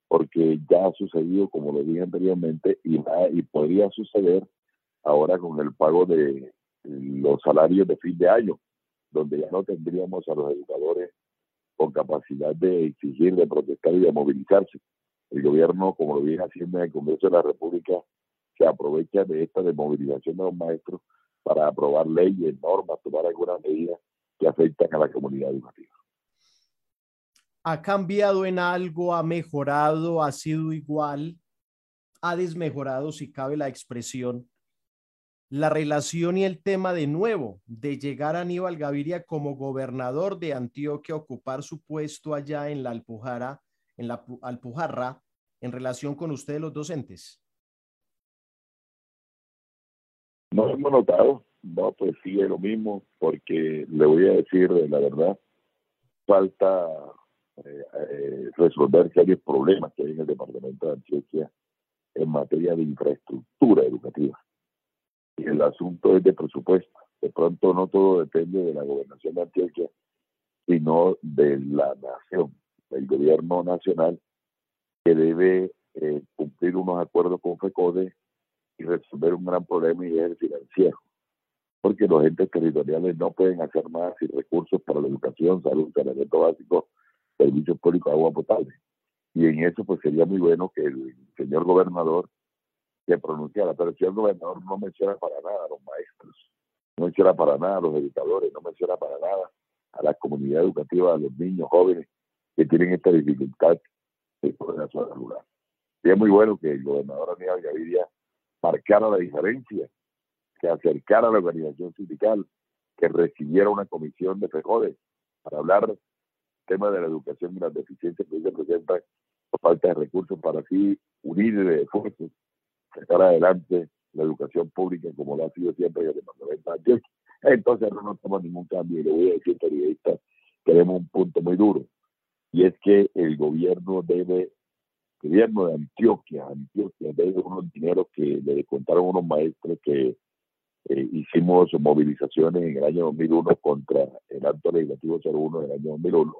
porque ya ha sucedido, como lo dije anteriormente, y, y podría suceder ahora con el pago de los salarios de fin de año, donde ya no tendríamos a los educadores con capacidad de exigir, de protestar y de movilizarse. El gobierno, como lo viene haciendo en el Congreso de la República, se aprovecha de esta desmovilización de los maestros para aprobar leyes, normas, tomar algunas medidas que afectan a la comunidad educativa. ¿Ha cambiado en algo? ¿Ha mejorado? ¿Ha sido igual? ¿Ha desmejorado, si cabe la expresión, la relación y el tema de nuevo de llegar a Aníbal Gaviria como gobernador de Antioquia ocupar su puesto allá en la Alpujarra, en la Alpujarra, en relación con ustedes los docentes? No hemos notado, no, pues es lo mismo, porque le voy a decir la verdad, falta eh, eh, resolver serios problemas que hay en el departamento de Antioquia en materia de infraestructura educativa el asunto es de presupuesto. De pronto no todo depende de la gobernación de Antioquia, sino de la nación, del gobierno nacional, que debe eh, cumplir unos acuerdos con FECODE y resolver un gran problema y es el financiero. porque los entes territoriales no pueden hacer más sin recursos para la educación, salud, saneamiento básico, servicios públicos, agua potable. Y en eso pues sería muy bueno que el señor gobernador se pronunciara, pero el señor gobernador no menciona para nada a los maestros, no menciona para nada a los educadores, no menciona para nada a la comunidad educativa, a los niños jóvenes que tienen esta dificultad de poder hacer lugar. Y es muy bueno que el gobernador Aníbal Gaviria marcara la diferencia, que acercara a la organización sindical, que recibiera una comisión de FEJODE para hablar del tema de la educación y las deficiencias que se presentan por falta de recursos para así unir esfuerzos, sacar adelante la educación pública como lo ha sido siempre el departamento de Entonces no notamos ningún cambio y le voy a decir, periodistas, tenemos un punto muy duro y es que el gobierno debe gobierno de Antioquia, Antioquia debe unos dineros que le contaron unos maestros que eh, hicimos movilizaciones en el año 2001 contra el acto legislativo 01 del año 2001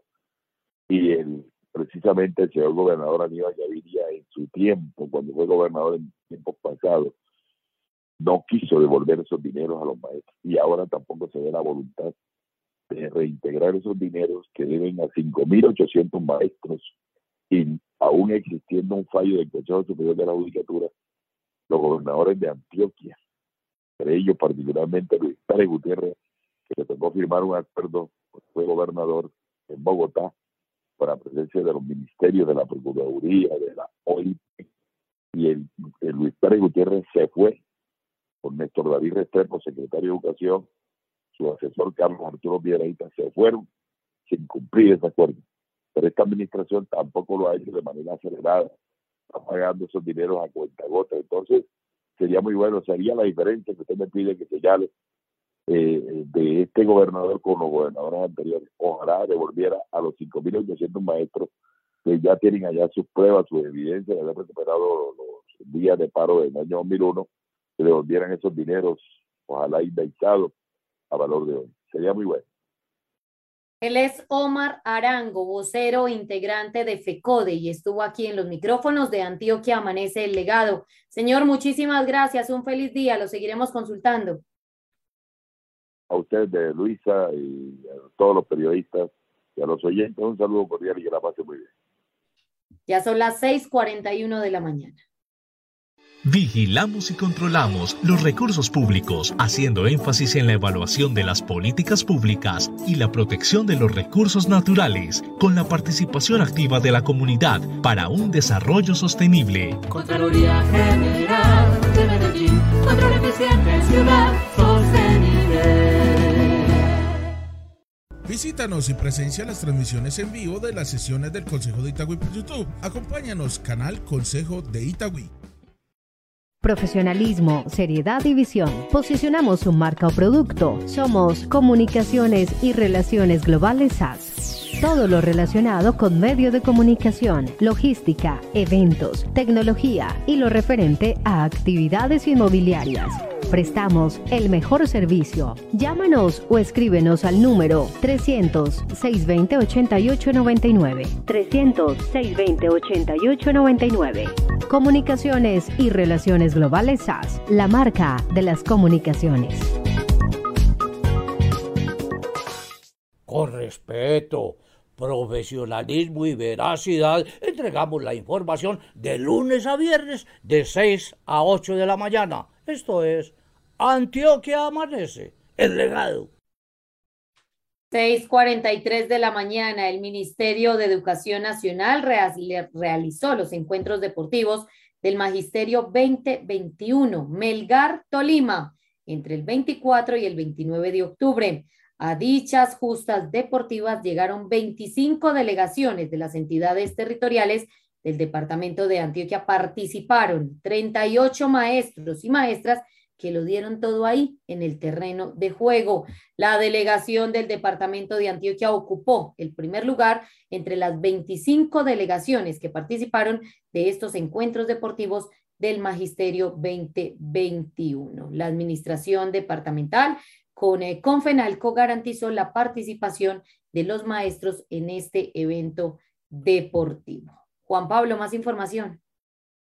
y el, precisamente el señor gobernador Aníbal Gaviria en su tiempo, cuando fue gobernador en tiempos pasados, no quiso devolver esos dineros a los maestros y ahora tampoco se ve la voluntad de reintegrar esos dineros que deben a 5.800 maestros y aún existiendo un fallo del Consejo Superior de la Judicatura, los gobernadores de Antioquia, entre ellos particularmente Luis Pérez Gutiérrez, que le tocó firmar un acuerdo, fue gobernador en Bogotá, con la presencia de los ministerios de la Procuraduría, de la OIP, y el, Luis Pérez Gutiérrez se fue. Con Néstor David Restrepo, secretario de Educación, su asesor Carlos Arturo Piedraíta, se fueron sin cumplir ese acuerdo. Pero esta administración tampoco lo ha hecho de manera acelerada, está pagando esos dineros a cuenta gota. Entonces, sería muy bueno, sería la diferencia que usted me pide que se llame eh, de este gobernador con los gobernadores anteriores. Ojalá devolviera a los 5.800 maestros que ya tienen allá sus pruebas, sus evidencias de haber recuperado los días de paro del año 2001, que devolvieran esos dineros, ojalá indexados a valor de hoy. Sería muy bueno. Él es Omar Arango, vocero integrante de FECODE y estuvo aquí en los micrófonos de Antioquia Amanece el Legado. Señor, muchísimas gracias. Un feliz día. Lo seguiremos consultando. A usted, de Luisa, y a todos los periodistas y a los oyentes, un saludo cordial y que la pase muy bien. Ya son las 6:41 de la mañana. Vigilamos y controlamos los recursos públicos, haciendo énfasis en la evaluación de las políticas públicas y la protección de los recursos naturales, con la participación activa de la comunidad para un desarrollo sostenible. Contraloría General de Medellín, control eficiente ciudad sostenible. Visítanos y presencia las transmisiones en vivo de las sesiones del Consejo de Itagüí por YouTube. Acompáñanos, canal Consejo de Itagüí. Profesionalismo, seriedad y visión. Posicionamos su marca o producto. Somos Comunicaciones y Relaciones Globales SAS. Todo lo relacionado con medio de comunicación, logística, eventos, tecnología y lo referente a actividades inmobiliarias. Prestamos el mejor servicio. Llámanos o escríbenos al número 300-620-8899. 300-620-8899. Comunicaciones y Relaciones Globales SAS, la marca de las comunicaciones. Con respeto, profesionalismo y veracidad, entregamos la información de lunes a viernes de 6 a 8 de la mañana. Esto es Antioquia Amanece, el legado. 6:43 de la mañana, el Ministerio de Educación Nacional realizó los encuentros deportivos del Magisterio 2021 Melgar Tolima entre el 24 y el 29 de octubre. A dichas justas deportivas llegaron 25 delegaciones de las entidades territoriales del departamento de Antioquia. Participaron 38 maestros y maestras que lo dieron todo ahí en el terreno de juego. La delegación del departamento de Antioquia ocupó el primer lugar entre las 25 delegaciones que participaron de estos encuentros deportivos del Magisterio 2021. La administración departamental con eh, Confenalco garantizó la participación de los maestros en este evento deportivo. Juan Pablo, más información.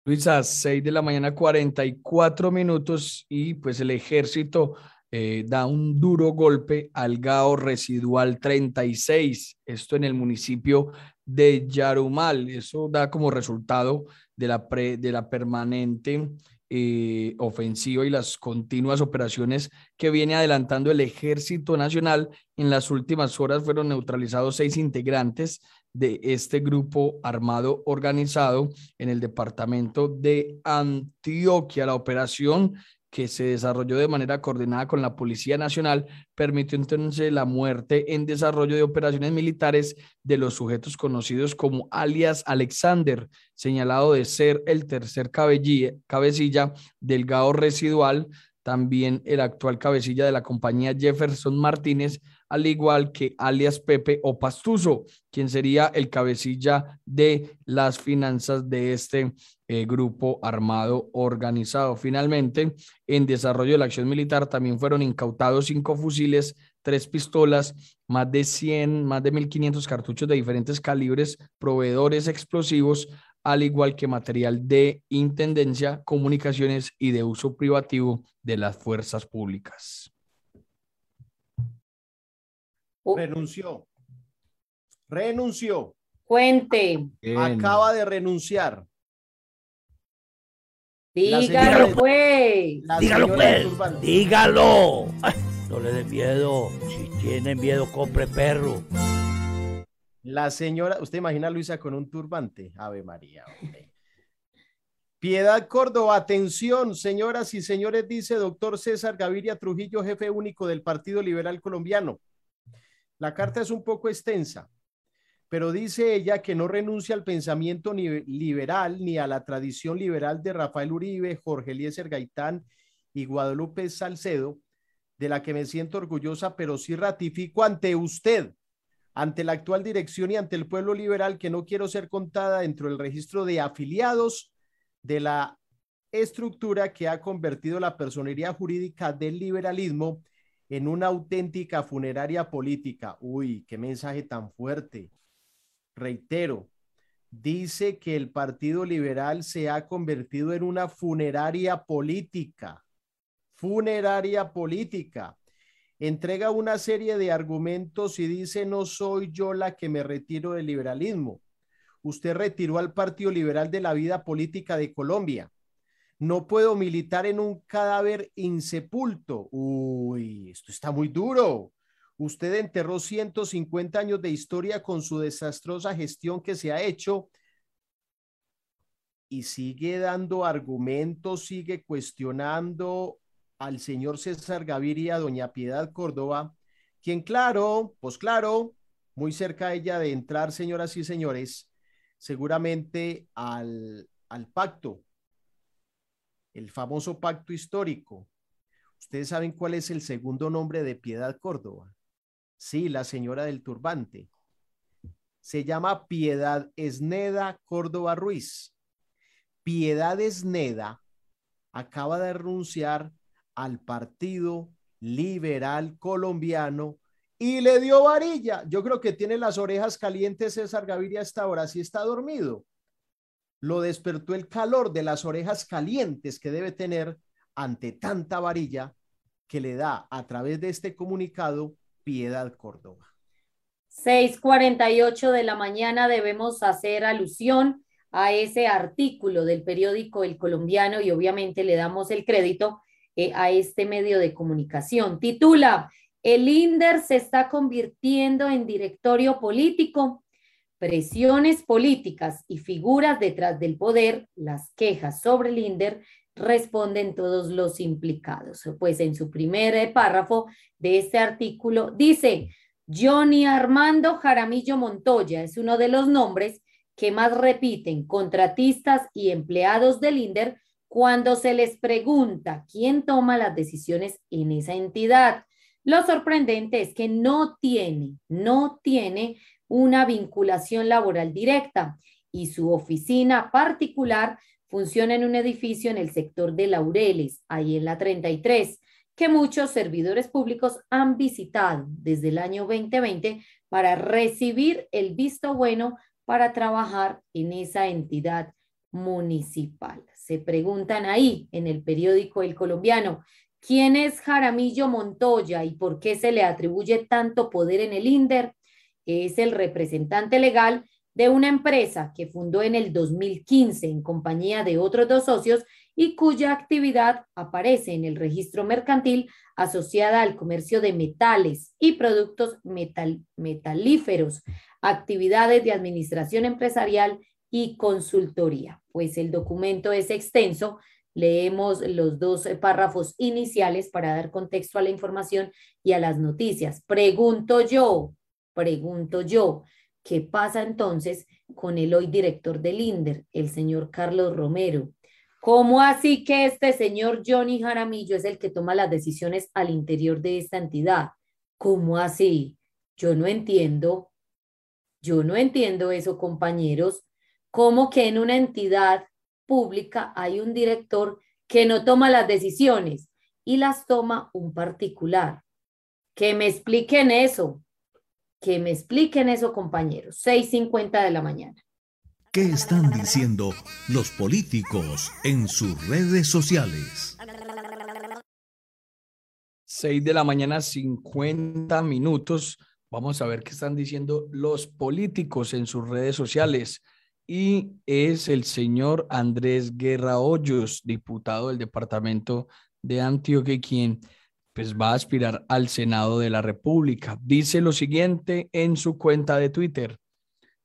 Luisa, 6 de la mañana, 44 minutos y pues el ejército eh, da un duro golpe al GAO residual 36, esto en el municipio de Yarumal. Eso da como resultado de la, de la permanente eh, ofensiva y las continuas operaciones que viene adelantando el Ejército Nacional. En las últimas horas fueron neutralizados seis integrantes de este grupo armado organizado en el departamento de Antioquia. La operación que se desarrolló de manera coordinada con la Policía Nacional, permitió entonces la muerte en desarrollo de operaciones militares de los sujetos conocidos como alias Alexander, señalado de ser el tercer cabecilla del GAO residual, también el actual cabecilla de la compañía Jefferson Martínez, al igual que alias Pepe o Pastuso, quien sería el cabecilla de las finanzas de este eh, grupo armado organizado. Finalmente, en desarrollo de la acción militar también fueron incautados cinco fusiles, tres pistolas, más de 100, más de 1.500 cartuchos de diferentes calibres, proveedores explosivos, al igual que material de intendencia, comunicaciones y de uso privativo de las fuerzas públicas. Renunció. Renunció. Cuente. Acaba de renunciar. Dígalo, pues. Dígalo, pues. Dígalo. no le den miedo. Si tiene miedo, compre perro. La señora, ¿usted imagina a Luisa con un turbante? Ave María. Piedad Córdoba, atención, señoras y señores, dice doctor César Gaviria Trujillo, jefe único del Partido Liberal Colombiano. La carta es un poco extensa, pero dice ella que no renuncia al pensamiento ni liberal ni a la tradición liberal de Rafael Uribe, Jorge Eliezer Gaitán y Guadalupe Salcedo, de la que me siento orgullosa, pero sí ratifico ante usted, ante la actual dirección y ante el pueblo liberal que no quiero ser contada dentro del registro de afiliados de la estructura que ha convertido la personería jurídica del liberalismo en una auténtica funeraria política. Uy, qué mensaje tan fuerte. Reitero, dice que el Partido Liberal se ha convertido en una funeraria política. Funeraria política. Entrega una serie de argumentos y dice, no soy yo la que me retiro del liberalismo. Usted retiró al Partido Liberal de la vida política de Colombia no puedo militar en un cadáver insepulto. Uy, esto está muy duro. Usted enterró 150 años de historia con su desastrosa gestión que se ha hecho y sigue dando argumentos, sigue cuestionando al señor César Gaviria, doña Piedad Córdoba, quien claro, pues claro, muy cerca ella de entrar, señoras y señores, seguramente al, al pacto el famoso pacto histórico. ¿Ustedes saben cuál es el segundo nombre de Piedad Córdoba? Sí, la señora del turbante. Se llama Piedad Esneda Córdoba Ruiz. Piedad Esneda acaba de renunciar al Partido Liberal Colombiano y le dio varilla. Yo creo que tiene las orejas calientes César Gaviria hasta ahora, sí está dormido lo despertó el calor de las orejas calientes que debe tener ante tanta varilla que le da a través de este comunicado Piedad Córdoba. 6:48 de la mañana debemos hacer alusión a ese artículo del periódico El Colombiano y obviamente le damos el crédito eh, a este medio de comunicación. Titula, el INDER se está convirtiendo en directorio político presiones políticas y figuras detrás del poder, las quejas sobre el INDER responden todos los implicados. Pues en su primer eh, párrafo de este artículo dice, Johnny Armando Jaramillo Montoya es uno de los nombres que más repiten contratistas y empleados del INDER cuando se les pregunta quién toma las decisiones en esa entidad. Lo sorprendente es que no tiene, no tiene una vinculación laboral directa y su oficina particular funciona en un edificio en el sector de Laureles, ahí en la 33, que muchos servidores públicos han visitado desde el año 2020 para recibir el visto bueno para trabajar en esa entidad municipal. Se preguntan ahí en el periódico El Colombiano, ¿Quién es Jaramillo Montoya y por qué se le atribuye tanto poder en el INDER? Es el representante legal de una empresa que fundó en el 2015 en compañía de otros dos socios y cuya actividad aparece en el registro mercantil asociada al comercio de metales y productos metal, metalíferos, actividades de administración empresarial y consultoría. Pues el documento es extenso, leemos los dos párrafos iniciales para dar contexto a la información y a las noticias. Pregunto yo, pregunto yo, ¿qué pasa entonces con el hoy director del INDER, el señor Carlos Romero? ¿Cómo así que este señor Johnny Jaramillo es el que toma las decisiones al interior de esta entidad? ¿Cómo así? Yo no entiendo. Yo no entiendo eso, compañeros. ¿Cómo que en una entidad pública hay un director que no toma las decisiones y las toma un particular? Que me expliquen eso. Que me expliquen eso, compañeros. 6.50 de la mañana. ¿Qué están diciendo los políticos en sus redes sociales? 6 de la mañana, 50 minutos. Vamos a ver qué están diciendo los políticos en sus redes sociales. Y es el señor Andrés Guerra Hoyos, diputado del departamento de Antioquia, quien pues va a aspirar al Senado de la República. Dice lo siguiente en su cuenta de Twitter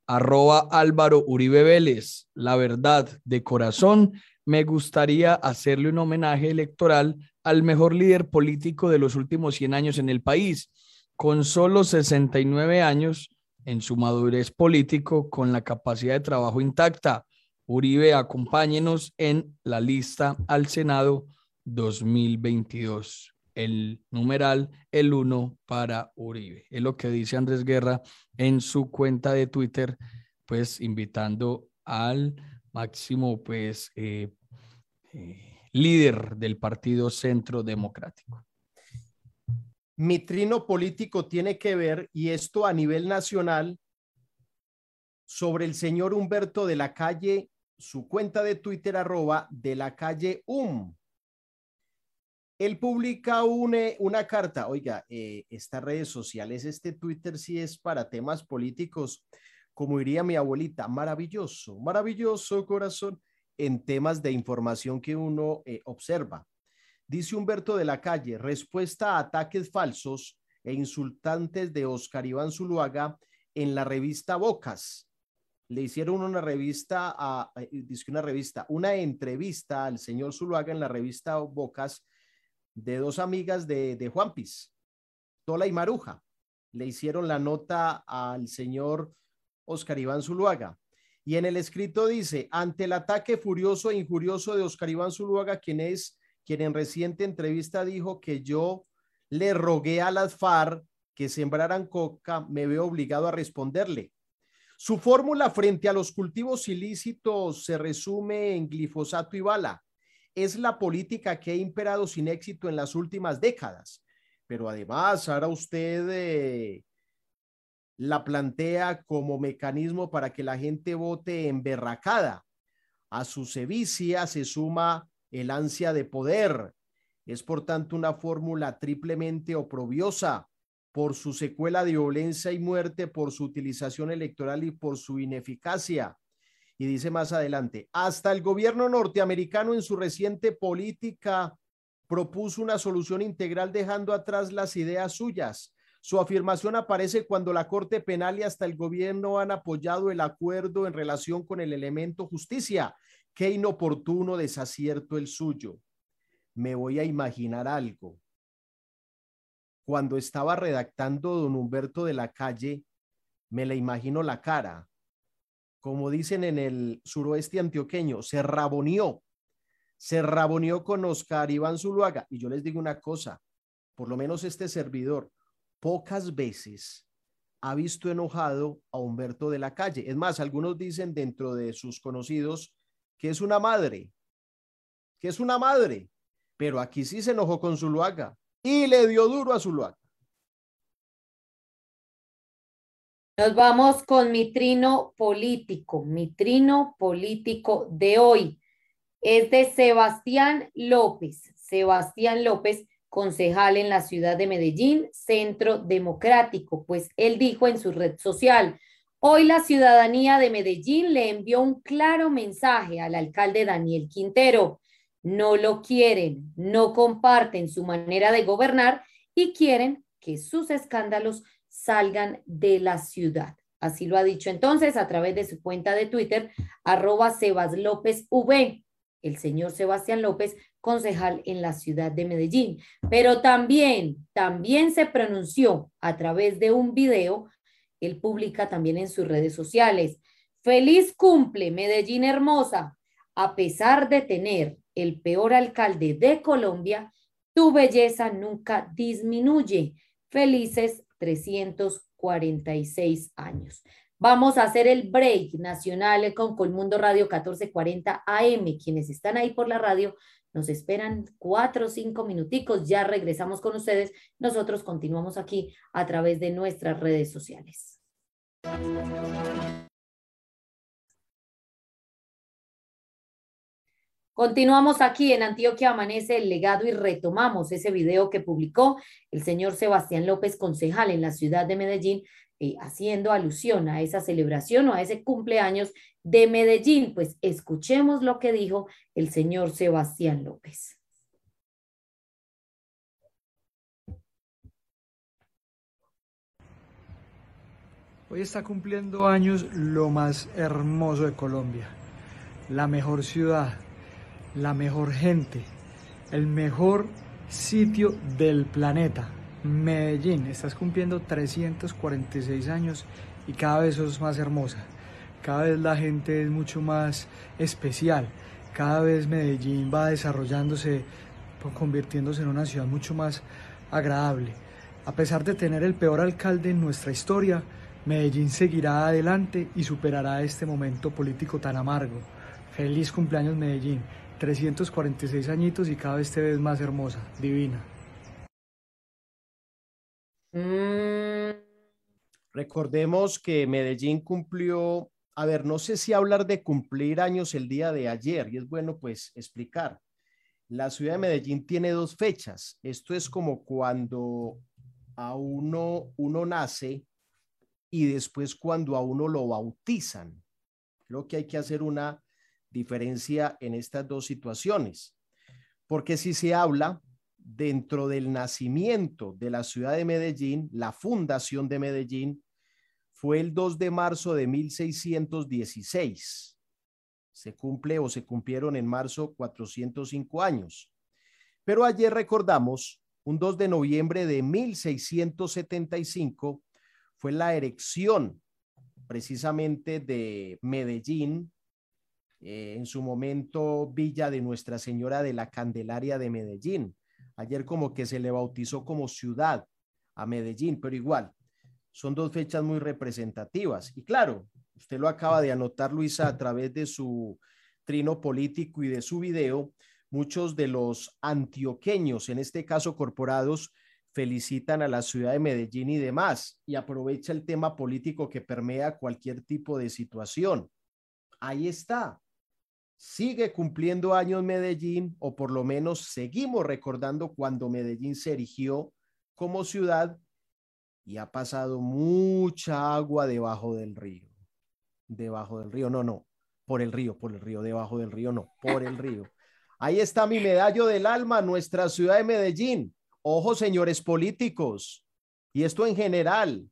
arroba Álvaro Uribe Vélez. La verdad, de corazón, me gustaría hacerle un homenaje electoral al mejor líder político de los últimos 100 años en el país, con solo 69 años en su madurez político, con la capacidad de trabajo intacta. Uribe, acompáñenos en la lista al Senado 2022 el numeral el 1 para Uribe. Es lo que dice Andrés Guerra en su cuenta de Twitter, pues invitando al máximo pues eh, eh, líder del Partido Centro Democrático. Mi trino político tiene que ver, y esto a nivel nacional, sobre el señor Humberto de la calle, su cuenta de Twitter arroba de la calle UM él publica una carta, oiga, eh, estas redes sociales, este Twitter sí es para temas políticos, como diría mi abuelita, maravilloso, maravilloso corazón en temas de información que uno eh, observa. Dice Humberto de la Calle, respuesta a ataques falsos e insultantes de Oscar Iván Zuluaga en la revista Bocas. Le hicieron una revista, eh, dice una revista, una entrevista al señor Zuluaga en la revista Bocas de dos amigas de, de Juan Piz, Tola y Maruja. Le hicieron la nota al señor Oscar Iván Zuluaga. Y en el escrito dice, ante el ataque furioso e injurioso de Oscar Iván Zuluaga, quien es, quien en reciente entrevista dijo que yo le rogué a las FARC que sembraran coca, me veo obligado a responderle. Su fórmula frente a los cultivos ilícitos se resume en glifosato y bala es la política que ha imperado sin éxito en las últimas décadas. Pero además, ahora usted eh, la plantea como mecanismo para que la gente vote emberracada. A su sevicia se suma el ansia de poder. Es por tanto una fórmula triplemente oprobiosa por su secuela de violencia y muerte, por su utilización electoral y por su ineficacia. Y dice más adelante, hasta el gobierno norteamericano en su reciente política propuso una solución integral dejando atrás las ideas suyas. Su afirmación aparece cuando la Corte Penal y hasta el gobierno han apoyado el acuerdo en relación con el elemento justicia. Qué inoportuno desacierto el suyo. Me voy a imaginar algo. Cuando estaba redactando don Humberto de la Calle, me le imagino la cara como dicen en el suroeste antioqueño, se raboneó, se raboneó con Oscar Iván Zuluaga. Y yo les digo una cosa, por lo menos este servidor, pocas veces ha visto enojado a Humberto de la Calle. Es más, algunos dicen dentro de sus conocidos que es una madre, que es una madre, pero aquí sí se enojó con Zuluaga y le dio duro a Zuluaga. Nos vamos con mi trino político, mi trino político de hoy. Es de Sebastián López. Sebastián López, concejal en la ciudad de Medellín, Centro Democrático, pues él dijo en su red social, hoy la ciudadanía de Medellín le envió un claro mensaje al alcalde Daniel Quintero. No lo quieren, no comparten su manera de gobernar y quieren que sus escándalos salgan de la ciudad. Así lo ha dicho entonces a través de su cuenta de Twitter, arroba Sebas López V, el señor Sebastián López, concejal en la ciudad de Medellín. Pero también, también se pronunció a través de un video, él publica también en sus redes sociales. Feliz cumple, Medellín hermosa. A pesar de tener el peor alcalde de Colombia, tu belleza nunca disminuye. Felices 346 años. Vamos a hacer el break nacional con Colmundo Radio 1440 AM. Quienes están ahí por la radio nos esperan cuatro o cinco minuticos. Ya regresamos con ustedes. Nosotros continuamos aquí a través de nuestras redes sociales. Continuamos aquí en Antioquia Amanece el legado y retomamos ese video que publicó el señor Sebastián López, concejal en la ciudad de Medellín, eh, haciendo alusión a esa celebración o a ese cumpleaños de Medellín. Pues escuchemos lo que dijo el señor Sebastián López. Hoy está cumpliendo años lo más hermoso de Colombia, la mejor ciudad, la mejor gente, el mejor sitio del planeta. Medellín, estás cumpliendo 346 años y cada vez sos más hermosa. Cada vez la gente es mucho más especial. Cada vez Medellín va desarrollándose, convirtiéndose en una ciudad mucho más agradable. A pesar de tener el peor alcalde en nuestra historia, Medellín seguirá adelante y superará este momento político tan amargo. Feliz cumpleaños Medellín. 346 añitos y cada vez te ves más hermosa, divina. Mm. Recordemos que Medellín cumplió, a ver, no sé si hablar de cumplir años el día de ayer, y es bueno pues explicar. La ciudad de Medellín tiene dos fechas. Esto es como cuando a uno, uno nace y después cuando a uno lo bautizan. Creo que hay que hacer una diferencia en estas dos situaciones. Porque si se habla dentro del nacimiento de la ciudad de Medellín, la fundación de Medellín, fue el 2 de marzo de 1616. Se cumple o se cumplieron en marzo 405 años. Pero ayer recordamos, un 2 de noviembre de 1675, fue la erección precisamente de Medellín eh, en su momento Villa de Nuestra Señora de la Candelaria de Medellín. Ayer como que se le bautizó como ciudad a Medellín, pero igual, son dos fechas muy representativas. Y claro, usted lo acaba de anotar, Luisa, a través de su trino político y de su video, muchos de los antioqueños, en este caso corporados, felicitan a la ciudad de Medellín y demás, y aprovecha el tema político que permea cualquier tipo de situación. Ahí está sigue cumpliendo años Medellín, o por lo menos seguimos recordando cuando Medellín se erigió como ciudad y ha pasado mucha agua debajo del río. Debajo del río, no, no, por el río, por el río, debajo del río, no, por el río. Ahí está mi medallo del alma, nuestra ciudad de Medellín. Ojo, señores políticos, y esto en general,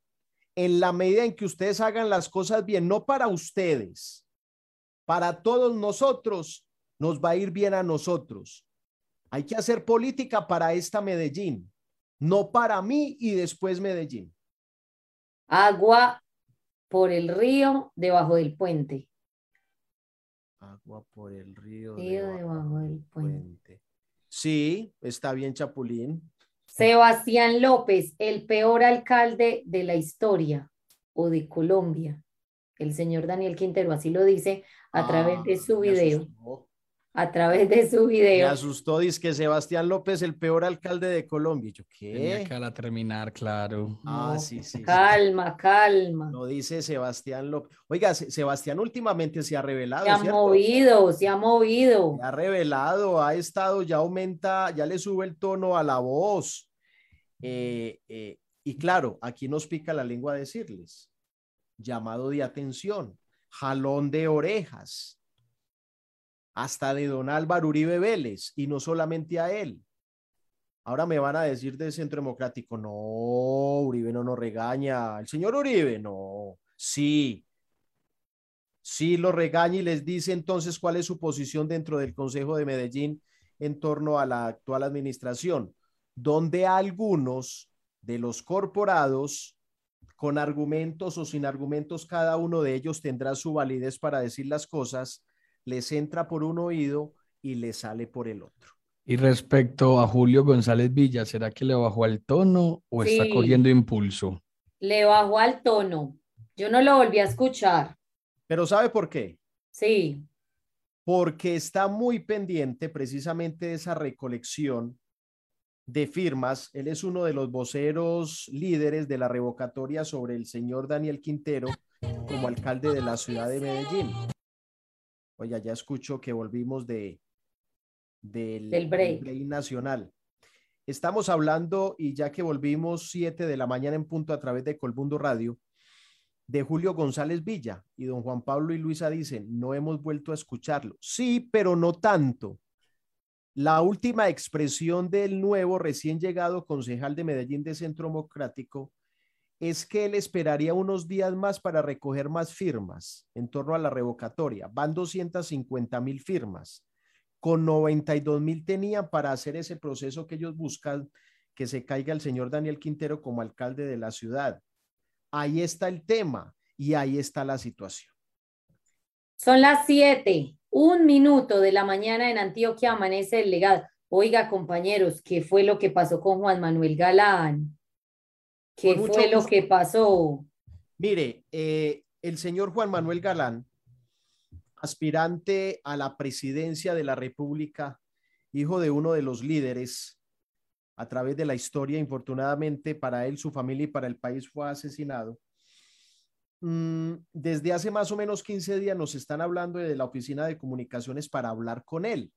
en la medida en que ustedes hagan las cosas bien, no para ustedes, para todos nosotros, nos va a ir bien a nosotros. Hay que hacer política para esta Medellín, no para mí y después Medellín. Agua por el río debajo del puente. Agua por el río, debajo, del puente. Sí, está bien, Chapulín. Sebastián López, el peor alcalde de la historia o de Colombia. El señor Daniel Quintero así lo dice a través de ah, su video. a través de su Me video. asustó, dice que Sebastián López, el peor alcalde de Colombia. Yo, Tenía ¿qué? que a terminar, claro. Ah, No, sí, sí. sí. Calma, calma. Lo dice Sebastián López. Oiga, Se- Sebastián últimamente se ha revelado, Se ha ¿cierto? movido, se ha movido. Se ha revelado, ha estado, ya aumenta, ya le sube el tono a la voz. Eh, eh, y claro, aquí nos pica la lengua decirles, llamado de atención, jalón de orejas, hasta de don Álvaro Uribe Vélez, y no solamente a él. Ahora me van a decir del Centro Democrático, no, Uribe no nos regaña, el señor Uribe, no, sí, sí lo regaña y les dice entonces cuál es su posición dentro del Consejo de Medellín en torno a la actual administración, donde algunos de los corporados, con argumentos o sin argumentos, cada uno de ellos tendrá su validez para decir las cosas, les entra por un oído y les sale por el otro. Y respecto a Julio González Villa, ¿será que le bajó al tono o está cogiendo impulso? Le bajó al tono. Yo no lo volví a escuchar. Pero ¿sabe por qué? Sí, porque está muy pendiente precisamente de esa recolección de firmas. Él es uno de los voceros líderes de la revocatoria sobre el señor Daniel Quintero como alcalde de la ciudad de Medellín. Oiga, ya escucho que volvimos de, del, Del break. nacional. Estamos hablando, y ya que volvimos 7 de la mañana en punto a través de Colmundo Radio, de Julio González Villa y don Juan Pablo y Luisa dicen, no hemos vuelto a escucharlo. Sí, pero no tanto. La última expresión del nuevo recién llegado concejal de Medellín de Centro Democrático es que él esperaría unos días más para recoger más firmas en torno a la revocatoria. Van 250 mil firmas. Con 92 mil tenían para hacer ese proceso que ellos buscan, que se caiga el señor Daniel Quintero como alcalde de la ciudad. Ahí está el tema y ahí está la situación. son las siete, un minuto de la mañana en Antioquia amanece el legado. Oiga, compañeros, ¿qué fue lo que pasó con Juan Manuel Galán? ¿Qué fue lo que pasó? Mire, eh, el señor Juan Manuel Galán, aspirante a la presidencia de la República, hijo de uno de los líderes a través de la historia, infortunadamente para él, su familia y para el país fue asesinado. Mm, desde hace más o menos 15 días nos están hablando de la oficina de comunicaciones para hablar con él.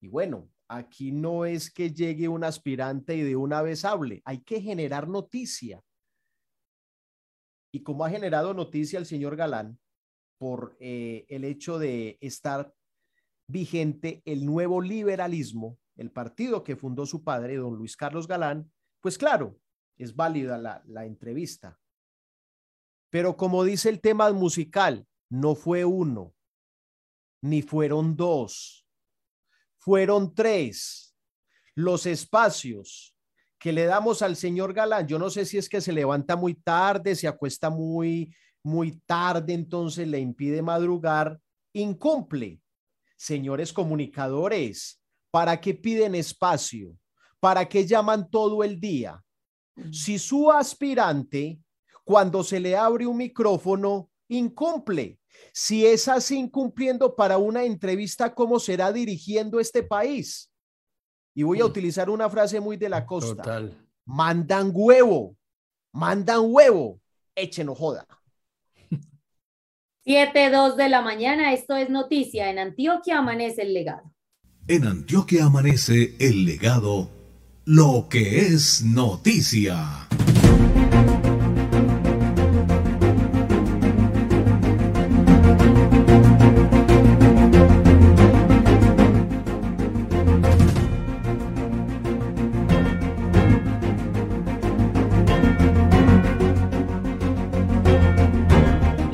Y bueno, aquí no es que llegue un aspirante y de una vez hable, hay que generar noticia. Y como ha generado noticia el señor Galán por eh, el hecho de estar vigente el nuevo liberalismo, el partido que fundó su padre, don Luis Carlos Galán, pues claro, es válida la, la entrevista. Pero como dice el tema musical, no fue uno, ni fueron dos, fueron tres los espacios que le damos al señor Galán. Yo no sé si es que se levanta muy tarde, se acuesta muy, muy tarde, entonces le impide madrugar, incumple. Señores comunicadores, ¿para qué piden espacio? ¿Para qué llaman todo el día? Si su aspirante, cuando se le abre un micrófono, incumple. Si es así incumpliendo para una entrevista, ¿cómo será dirigiendo este país? Y voy a utilizar una frase muy de la costa. Total. Mandan huevo, mandan huevo, échenos joda. Siete, dos de la mañana, esto es noticia. En Antioquia amanece el legado. En Antioquia amanece el legado, lo que es noticia.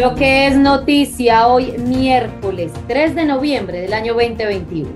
Lo que es noticia hoy miércoles 3 de noviembre del año 2021.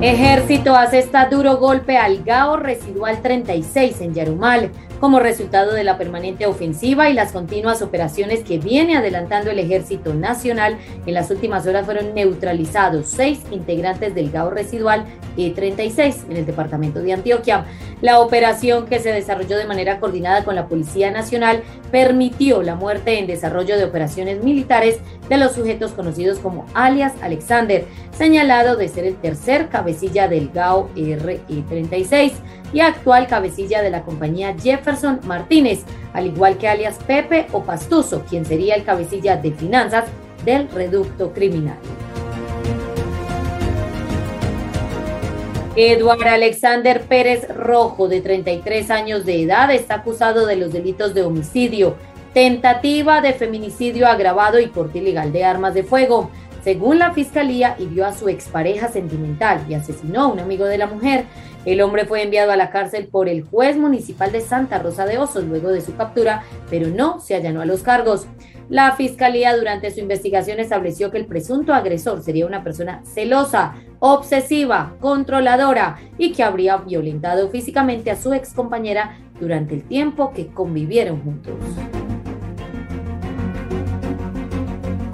Ejército asesta duro golpe al GAO residual 36 en Yarumal. Como resultado de la permanente ofensiva y las continuas operaciones que viene adelantando el Ejército Nacional. En las últimas horas fueron neutralizados seis integrantes del GAO residual E36 en el departamento de Antioquia. La operación que se desarrolló de manera coordinada con la Policía Nacional permitió la muerte en desarrollo de operaciones militares de los sujetos conocidos como alias Alexander, señalado de ser el tercer cabecilla del GAO RE36 y actual cabecilla de la compañía Jefferson Martínez, al igual que alias Pepe o Pastuso, quien sería el cabecilla de finanzas del reducto criminal. Eduard Alexander Pérez Rojo, de 33 años de edad, está acusado de los delitos de homicidio, tentativa de feminicidio agravado y porte ilegal de armas de fuego. Según la fiscalía, hirió a su expareja sentimental y asesinó a un amigo de la mujer. El hombre fue enviado a la cárcel por el juez municipal de Santa Rosa de Osos luego de su captura, pero no se allanó a los cargos. La fiscalía durante su investigación estableció que el presunto agresor sería una persona celosa, obsesiva, controladora y que habría violentado físicamente a su excompañera durante el tiempo que convivieron juntos.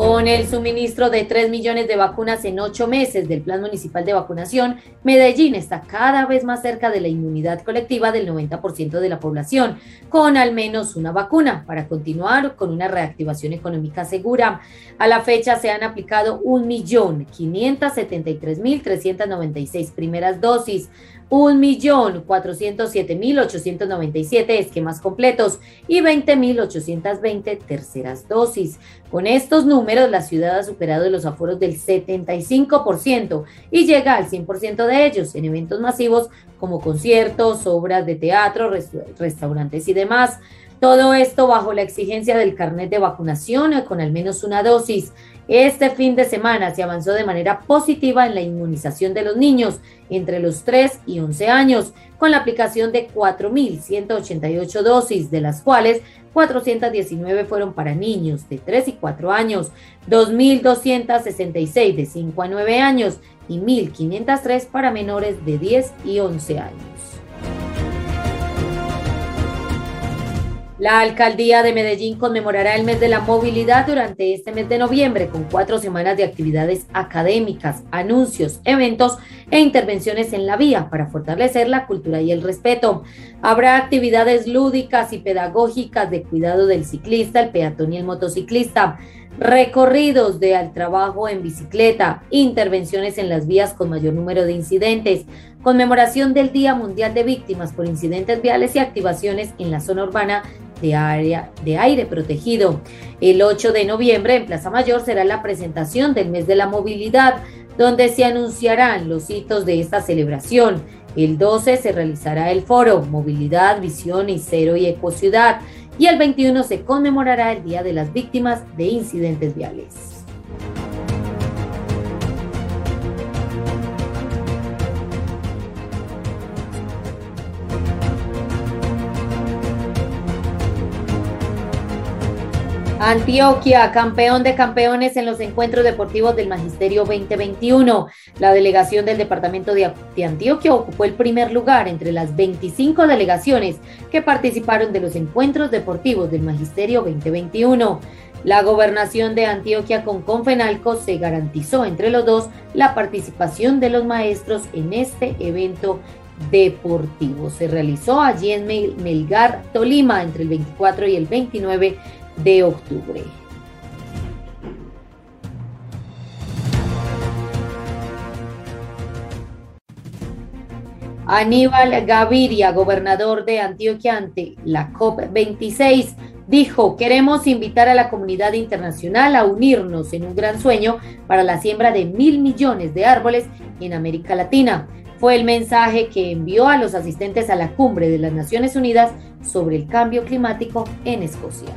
Con el suministro de 3 millones de vacunas en ocho meses del Plan Municipal de Vacunación, Medellín está cada vez más cerca de la inmunidad colectiva del 90% de la población, con al menos una vacuna para continuar con una reactivación económica segura. A la fecha se han aplicado 1.573.396 primeras dosis, 1.407.897 esquemas completos y 20.820 terceras dosis. Con estos números, la ciudad ha superado los aforos del 75% y llega al 100% de ellos en eventos masivos como conciertos, obras de teatro, restaurantes y demás. Todo esto bajo la exigencia del carnet de vacunación con al menos una dosis. Este fin de semana se avanzó de manera positiva en la inmunización de los niños entre los 3 y 11 años, con la aplicación de 4.188 dosis, de las cuales 419 fueron para niños de 3 y 4 años, 2.266 de 5 a 9 años y 1.503 para menores de 10 y 11 años. La alcaldía de Medellín conmemorará el mes de la movilidad durante este mes de noviembre con cuatro semanas de actividades académicas, anuncios, eventos e intervenciones en la vía para fortalecer la cultura y el respeto. Habrá actividades lúdicas y pedagógicas de cuidado del ciclista, el peatón y el motociclista recorridos de al trabajo en bicicleta, intervenciones en las vías con mayor número de incidentes, conmemoración del Día Mundial de Víctimas por Incidentes Viales y activaciones en la zona urbana de, área, de aire protegido. El 8 de noviembre en Plaza Mayor será la presentación del mes de la movilidad, donde se anunciarán los hitos de esta celebración. El 12 se realizará el foro Movilidad, Visión y Cero y Ecociudad y el 21 se conmemorará el Día de las Víctimas de Incidentes Viales. Antioquia, campeón de campeones en los encuentros deportivos del Magisterio 2021. La delegación del departamento de, Antioquia ocupó el primer lugar entre las 25 delegaciones que participaron de los encuentros deportivos del Magisterio 2021. La gobernación de Antioquia con Confenalco se garantizó entre los dos la participación de los maestros en este evento deportivo. Se realizó allí en Melgar, Tolima, entre el 24 y el 29 de octubre. Aníbal Gaviria, gobernador de Antioquia ante la COP26, dijo, queremos invitar a la comunidad internacional a unirnos en un gran sueño para la siembra de mil millones de árboles en América Latina. Fue el mensaje que envió a los asistentes a la cumbre de las Naciones Unidas sobre el cambio climático en Escocia.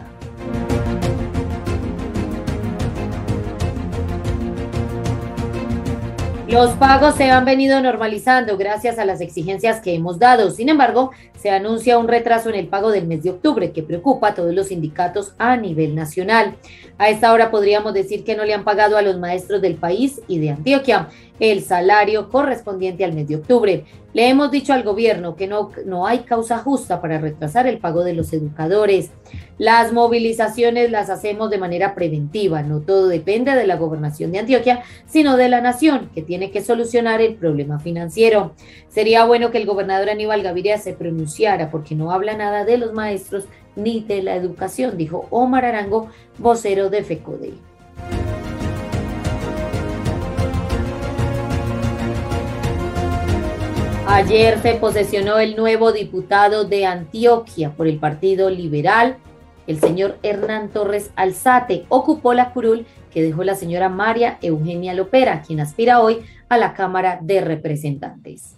Los pagos se han venido normalizando gracias a las exigencias que hemos dado. Sin embargo, se anuncia un retraso en el pago del mes de octubre que preocupa a todos los sindicatos a nivel nacional. A esta hora podríamos decir que no le han pagado a los maestros del país y de Antioquia. El salario correspondiente al mes de octubre. Le hemos dicho al gobierno que no, no hay causa justa para retrasar el pago de los educadores. Las movilizaciones las hacemos de manera preventiva. No todo depende de la gobernación de Antioquia, sino de la nación, que tiene que solucionar el problema financiero. Sería bueno que el gobernador Aníbal Gaviria se pronunciara porque no habla nada de los maestros ni de la educación, dijo Omar Arango, vocero de FECODE. Ayer se posesionó el nuevo diputado de Antioquia por el Partido Liberal, el señor Hernán Torres Alzate. Ocupó la curul que dejó la señora María Eugenia Lopera, quien aspira hoy a la Cámara de Representantes.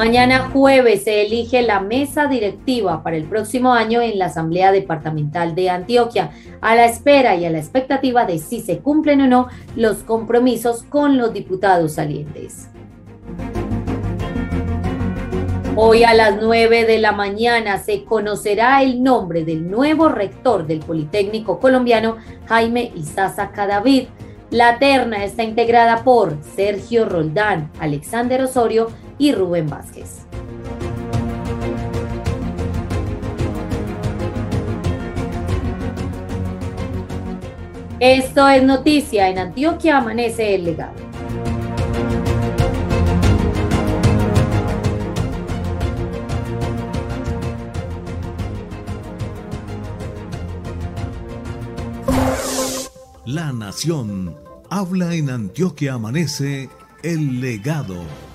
Mañana jueves se elige la mesa directiva para el próximo año en la Asamblea Departamental de Antioquia, a la espera y a la expectativa de si se cumplen o no los compromisos con los diputados salientes. Hoy a las 9 de la mañana se conocerá el nombre del nuevo rector del Politécnico colombiano, Jaime Isaza Cadavid. La terna está integrada por Sergio Roldán, Alexander Osorio y Rubén Vázquez. Esto es noticia. En Antioquia amanece el legado. La nación habla en Antioquia amanece el legado.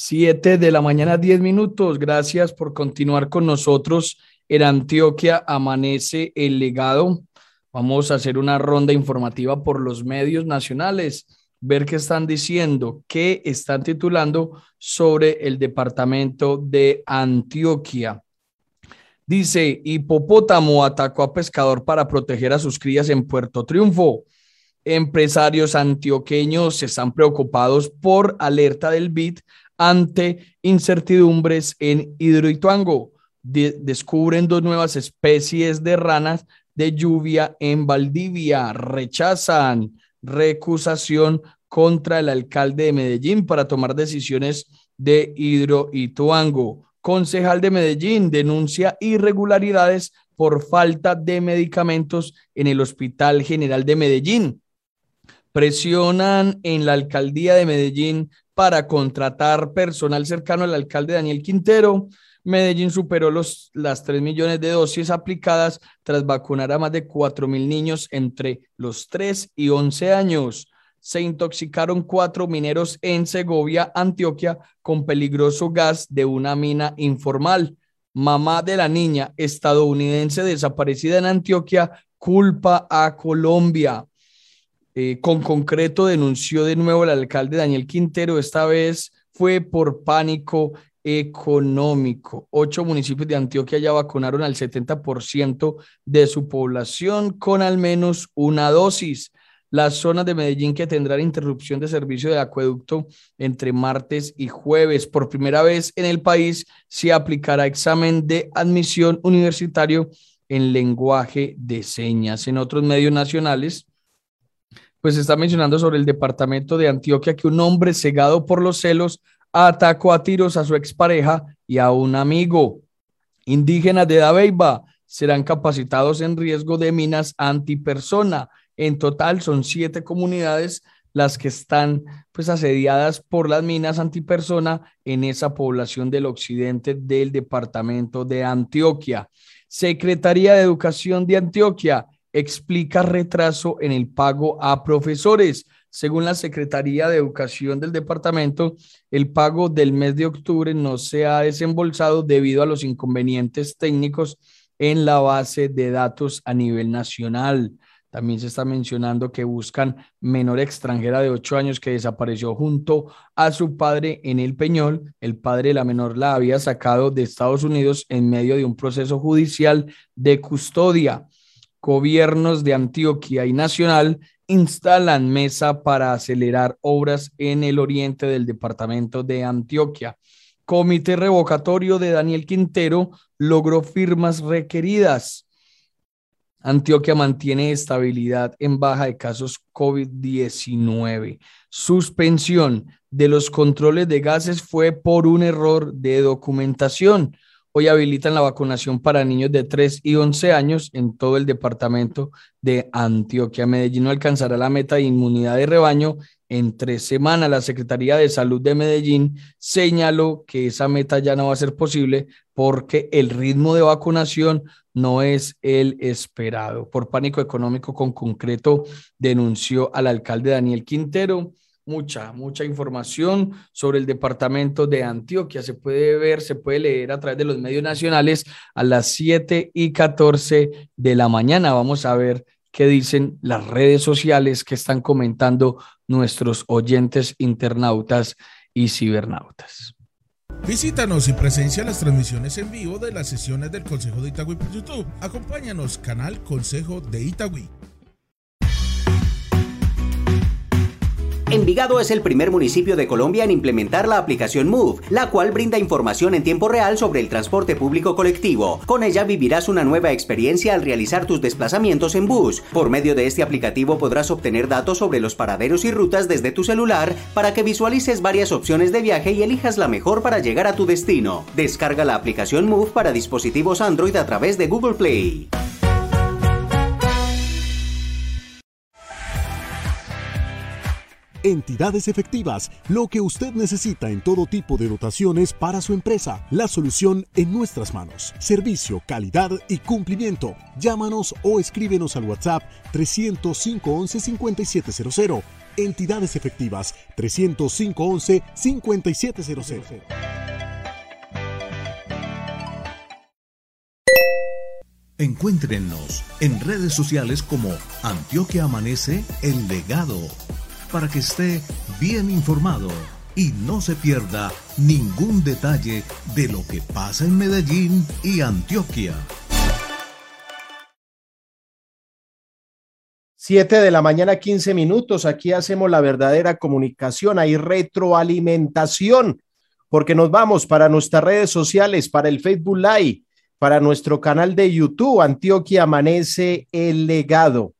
Siete de la mañana, diez minutos. Gracias por continuar con nosotros. En Antioquia amanece el legado. Vamos a hacer una ronda informativa por los medios nacionales, ver qué están diciendo, qué están titulando sobre el departamento de Antioquia. Dice, hipopótamo atacó a pescador para proteger a sus crías en Puerto Triunfo. Empresarios antioqueños están preocupados por alerta del BID ante incertidumbres en Hidroituango. descubren dos nuevas especies de ranas de lluvia en Valdivia. Rechazan recusación contra el alcalde de Medellín para tomar decisiones de Hidroituango. Concejal de Medellín denuncia irregularidades por falta de medicamentos en el Hospital General de Medellín. Presionan en la alcaldía de Medellín para contratar personal cercano al alcalde Daniel Quintero. Medellín superó los, las 3 millones de dosis aplicadas tras vacunar a más de 4 mil niños entre los 3 y 11 años. Se intoxicaron cuatro mineros en Segovia, Antioquia, con peligroso gas de una mina informal. Mamá de la niña estadounidense desaparecida en Antioquia culpa a Colombia. Eh, con concreto denunció de nuevo el alcalde Daniel Quintero, esta vez fue por pánico económico. Ocho municipios de Antioquia ya vacunaron al 70% de su población con al menos una dosis. Las zonas de Medellín que tendrán interrupción de servicio de acueducto entre martes y jueves. Por primera vez en el país se aplicará examen de admisión universitario en lenguaje de señas. En otros medios nacionales, pues está mencionando sobre el departamento de Antioquia que un hombre cegado por los celos atacó a tiros a su expareja y a un amigo. Indígenas de Dabeiba serán capacitados en riesgo de minas antipersona. En total son siete comunidades las que están pues asediadas por las minas antipersona en esa población del occidente del departamento de Antioquia. Secretaría de Educación de Antioquia explica retraso en el pago a profesores. Según la Secretaría de Educación del departamento, el pago del mes de octubre no se ha desembolsado debido a los inconvenientes técnicos en la base de datos a nivel nacional. También se está mencionando que buscan menor extranjera de ocho años que desapareció junto a su padre en el Peñol. El padre de la menor la había sacado de Estados Unidos en medio de un proceso judicial de custodia gobiernos de Antioquia y Nacional instalan mesa para acelerar obras en el oriente del departamento de Antioquia. Comité revocatorio de Daniel Quintero logró firmas requeridas. Antioquia mantiene estabilidad en baja de casos COVID-19. Suspensión de los controles de gases fue por un error de documentación. Hoy habilitan la vacunación para niños de 3 y 11 años en todo el departamento de Antioquia. Medellín no alcanzará la meta de inmunidad de rebaño en tres semanas. La Secretaría de Salud de Medellín señaló que esa meta ya no va a ser posible porque el ritmo de vacunación no es el esperado. Por pánico económico con concreto denunció al alcalde Daniel Quintero mucha, mucha información sobre el departamento de Antioquia. Se puede ver, se puede leer a través de los medios nacionales a las 7 y 14 de la mañana. Vamos a ver qué dicen las redes sociales que están comentando nuestros oyentes internautas y cibernautas. Visítanos y presencia las transmisiones en vivo de las sesiones del Consejo de Itagüí por YouTube. Acompáñanos, canal Consejo de Itagüí. Envigado es el primer municipio de Colombia en implementar la aplicación Move, la cual brinda información en tiempo real sobre el transporte público colectivo. Con ella vivirás una nueva experiencia al realizar tus desplazamientos en bus. Por medio de este aplicativo podrás obtener datos sobre los paraderos y rutas desde tu celular para que visualices varias opciones de viaje y elijas la mejor para llegar a tu destino. Descarga la aplicación Move para dispositivos Android a través de Google Play. Entidades efectivas, lo que usted necesita en todo tipo de dotaciones para su empresa. La solución en nuestras manos. Servicio, calidad y cumplimiento. Llámanos o escríbenos al WhatsApp 305 11 5700. Entidades efectivas 305 11 5700. Encuéntrenos en redes sociales como Antioquia Amanece El Legado para que esté bien informado y no se pierda ningún detalle de lo que pasa en Medellín y Antioquia. Siete de la mañana, 15 minutos. Aquí hacemos la verdadera comunicación. Hay retroalimentación, porque nos vamos para nuestras redes sociales, para el Facebook Live, para nuestro canal de YouTube, Antioquia Amanece el Legado.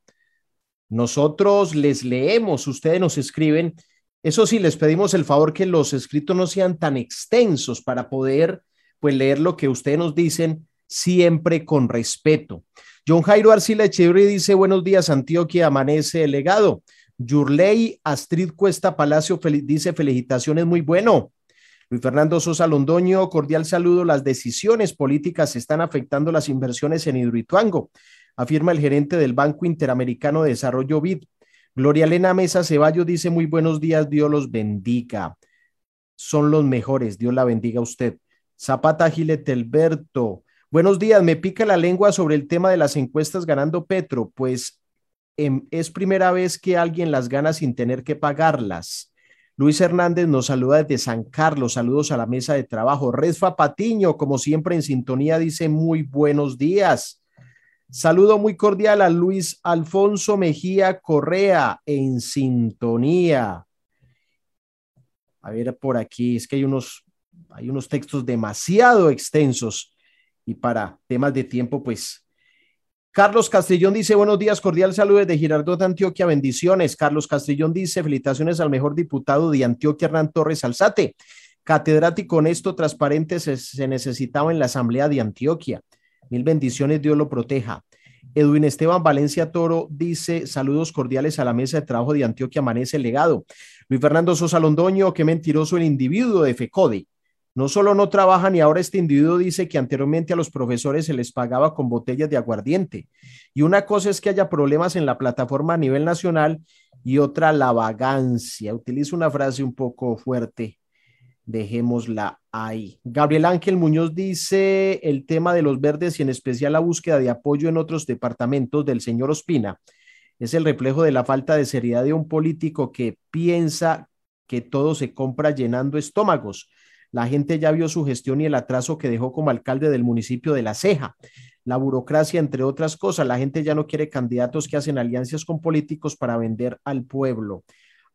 Nosotros les leemos, ustedes nos escriben. Eso sí, les pedimos el favor que los escritos no sean tan extensos para poder pues leer lo que ustedes nos dicen siempre con respeto. John Jairo Arcila Echeverry dice, buenos días, Antioquia, amanece el legado. Yurley Astrid Cuesta Palacio dice, felicitaciones, muy bueno. Luis Fernando Sosa Londoño, cordial saludo. Las decisiones políticas están afectando las inversiones en Hidroituango afirma el gerente del Banco Interamericano de Desarrollo BID. Gloria Elena Mesa Ceballos dice muy buenos días, Dios los bendiga. Son los mejores, Dios la bendiga a usted. Zapata Giletelberto, buenos días, me pica la lengua sobre el tema de las encuestas ganando Petro, pues em, es primera vez que alguien las gana sin tener que pagarlas. Luis Hernández nos saluda desde San Carlos, saludos a la mesa de trabajo. Resfa Patiño, como siempre en sintonía, dice muy buenos días. Saludo muy cordial a Luis Alfonso Mejía Correa en sintonía. A ver por aquí, es que hay unos, hay unos textos demasiado extensos y para temas de tiempo, pues. Carlos Castellón dice, buenos días, cordial saludo de Girardot de Antioquia, bendiciones. Carlos Castellón dice, felicitaciones al mejor diputado de Antioquia, Hernán Torres Alzate. Catedrático honesto, transparente, se necesitaba en la Asamblea de Antioquia. Mil bendiciones, Dios lo proteja. Edwin Esteban Valencia Toro dice saludos cordiales a la mesa de trabajo de Antioquia Amanece el Legado. Luis Fernando Sosa Londoño, qué mentiroso el individuo de FECODE. No solo no trabajan y ahora este individuo dice que anteriormente a los profesores se les pagaba con botellas de aguardiente. Y una cosa es que haya problemas en la plataforma a nivel nacional y otra la vagancia. Utilizo una frase un poco fuerte dejémosla ahí. Gabriel Ángel Muñoz dice el tema de los verdes y en especial la búsqueda de apoyo en otros departamentos del señor Ospina es el reflejo de la falta de seriedad de un político que piensa que todo se compra llenando estómagos. La gente ya vio su gestión y el atraso que dejó como alcalde del municipio de La Ceja. La burocracia, entre otras cosas, la gente ya no quiere candidatos que hacen alianzas con políticos para vender al pueblo.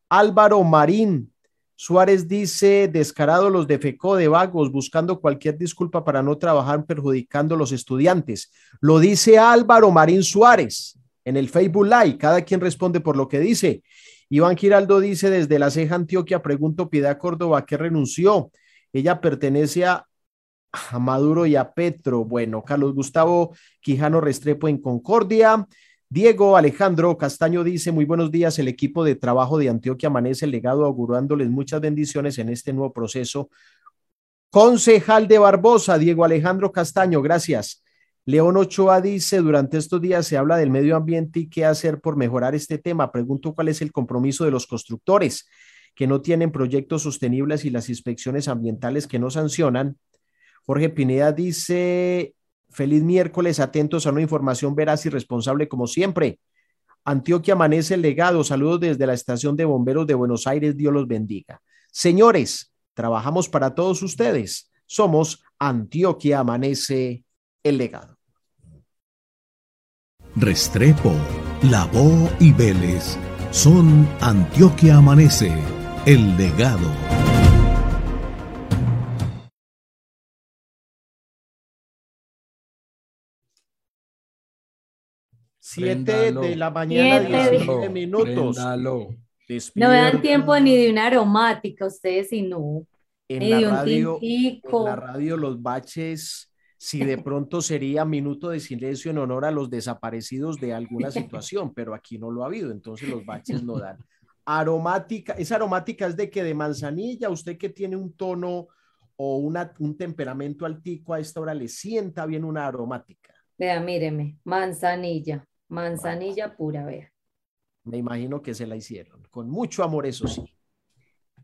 Álvaro Marín Suárez dice, descarado los de FECO de vagos, buscando cualquier disculpa para no trabajar perjudicando a los estudiantes. Lo dice Álvaro Marín Suárez en el Facebook Live. Cada quien responde por lo que dice. Iván Giraldo dice, desde la ceja Antioquia, pregunto Piedad Córdoba, ¿qué renunció? Ella pertenece a, a Maduro y a Petro. Bueno, Carlos Gustavo Quijano Restrepo en Concordia. Diego Alejandro Castaño dice, muy buenos días, el equipo de trabajo de Antioquia amanece el legado augurándoles muchas bendiciones en este nuevo proceso. Concejal de Barbosa, Diego Alejandro Castaño, gracias. León Ochoa dice, durante estos días se habla del medio ambiente y qué hacer por mejorar este tema. Pregunto cuál es el compromiso de los constructores que no tienen proyectos sostenibles y las inspecciones ambientales que no sancionan. Jorge Pineda dice, Feliz miércoles, atentos a una información veraz y responsable como siempre. Antioquia amanece el legado. Saludos desde la estación de bomberos de Buenos Aires. Dios los bendiga. Señores, trabajamos para todos ustedes. Somos Antioquia amanece el legado. Restrepo, Lavó y Vélez son Antioquia amanece el legado. Siete de la mañana, Siete. 19 minutos. No me dan tiempo ni de una aromática, ustedes si no. en ni la de un radio, tintico. en la radio los baches, si de pronto sería minuto de silencio en honor a los desaparecidos de alguna situación, pero aquí no lo ha habido, entonces los baches no dan. Aromática, esa aromática es de que de manzanilla, usted que tiene un tono o una, un temperamento altico a esta hora le sienta bien una aromática. Vea, míreme, manzanilla, manzanilla pura, vea. Me imagino que se la hicieron, con mucho amor, eso sí.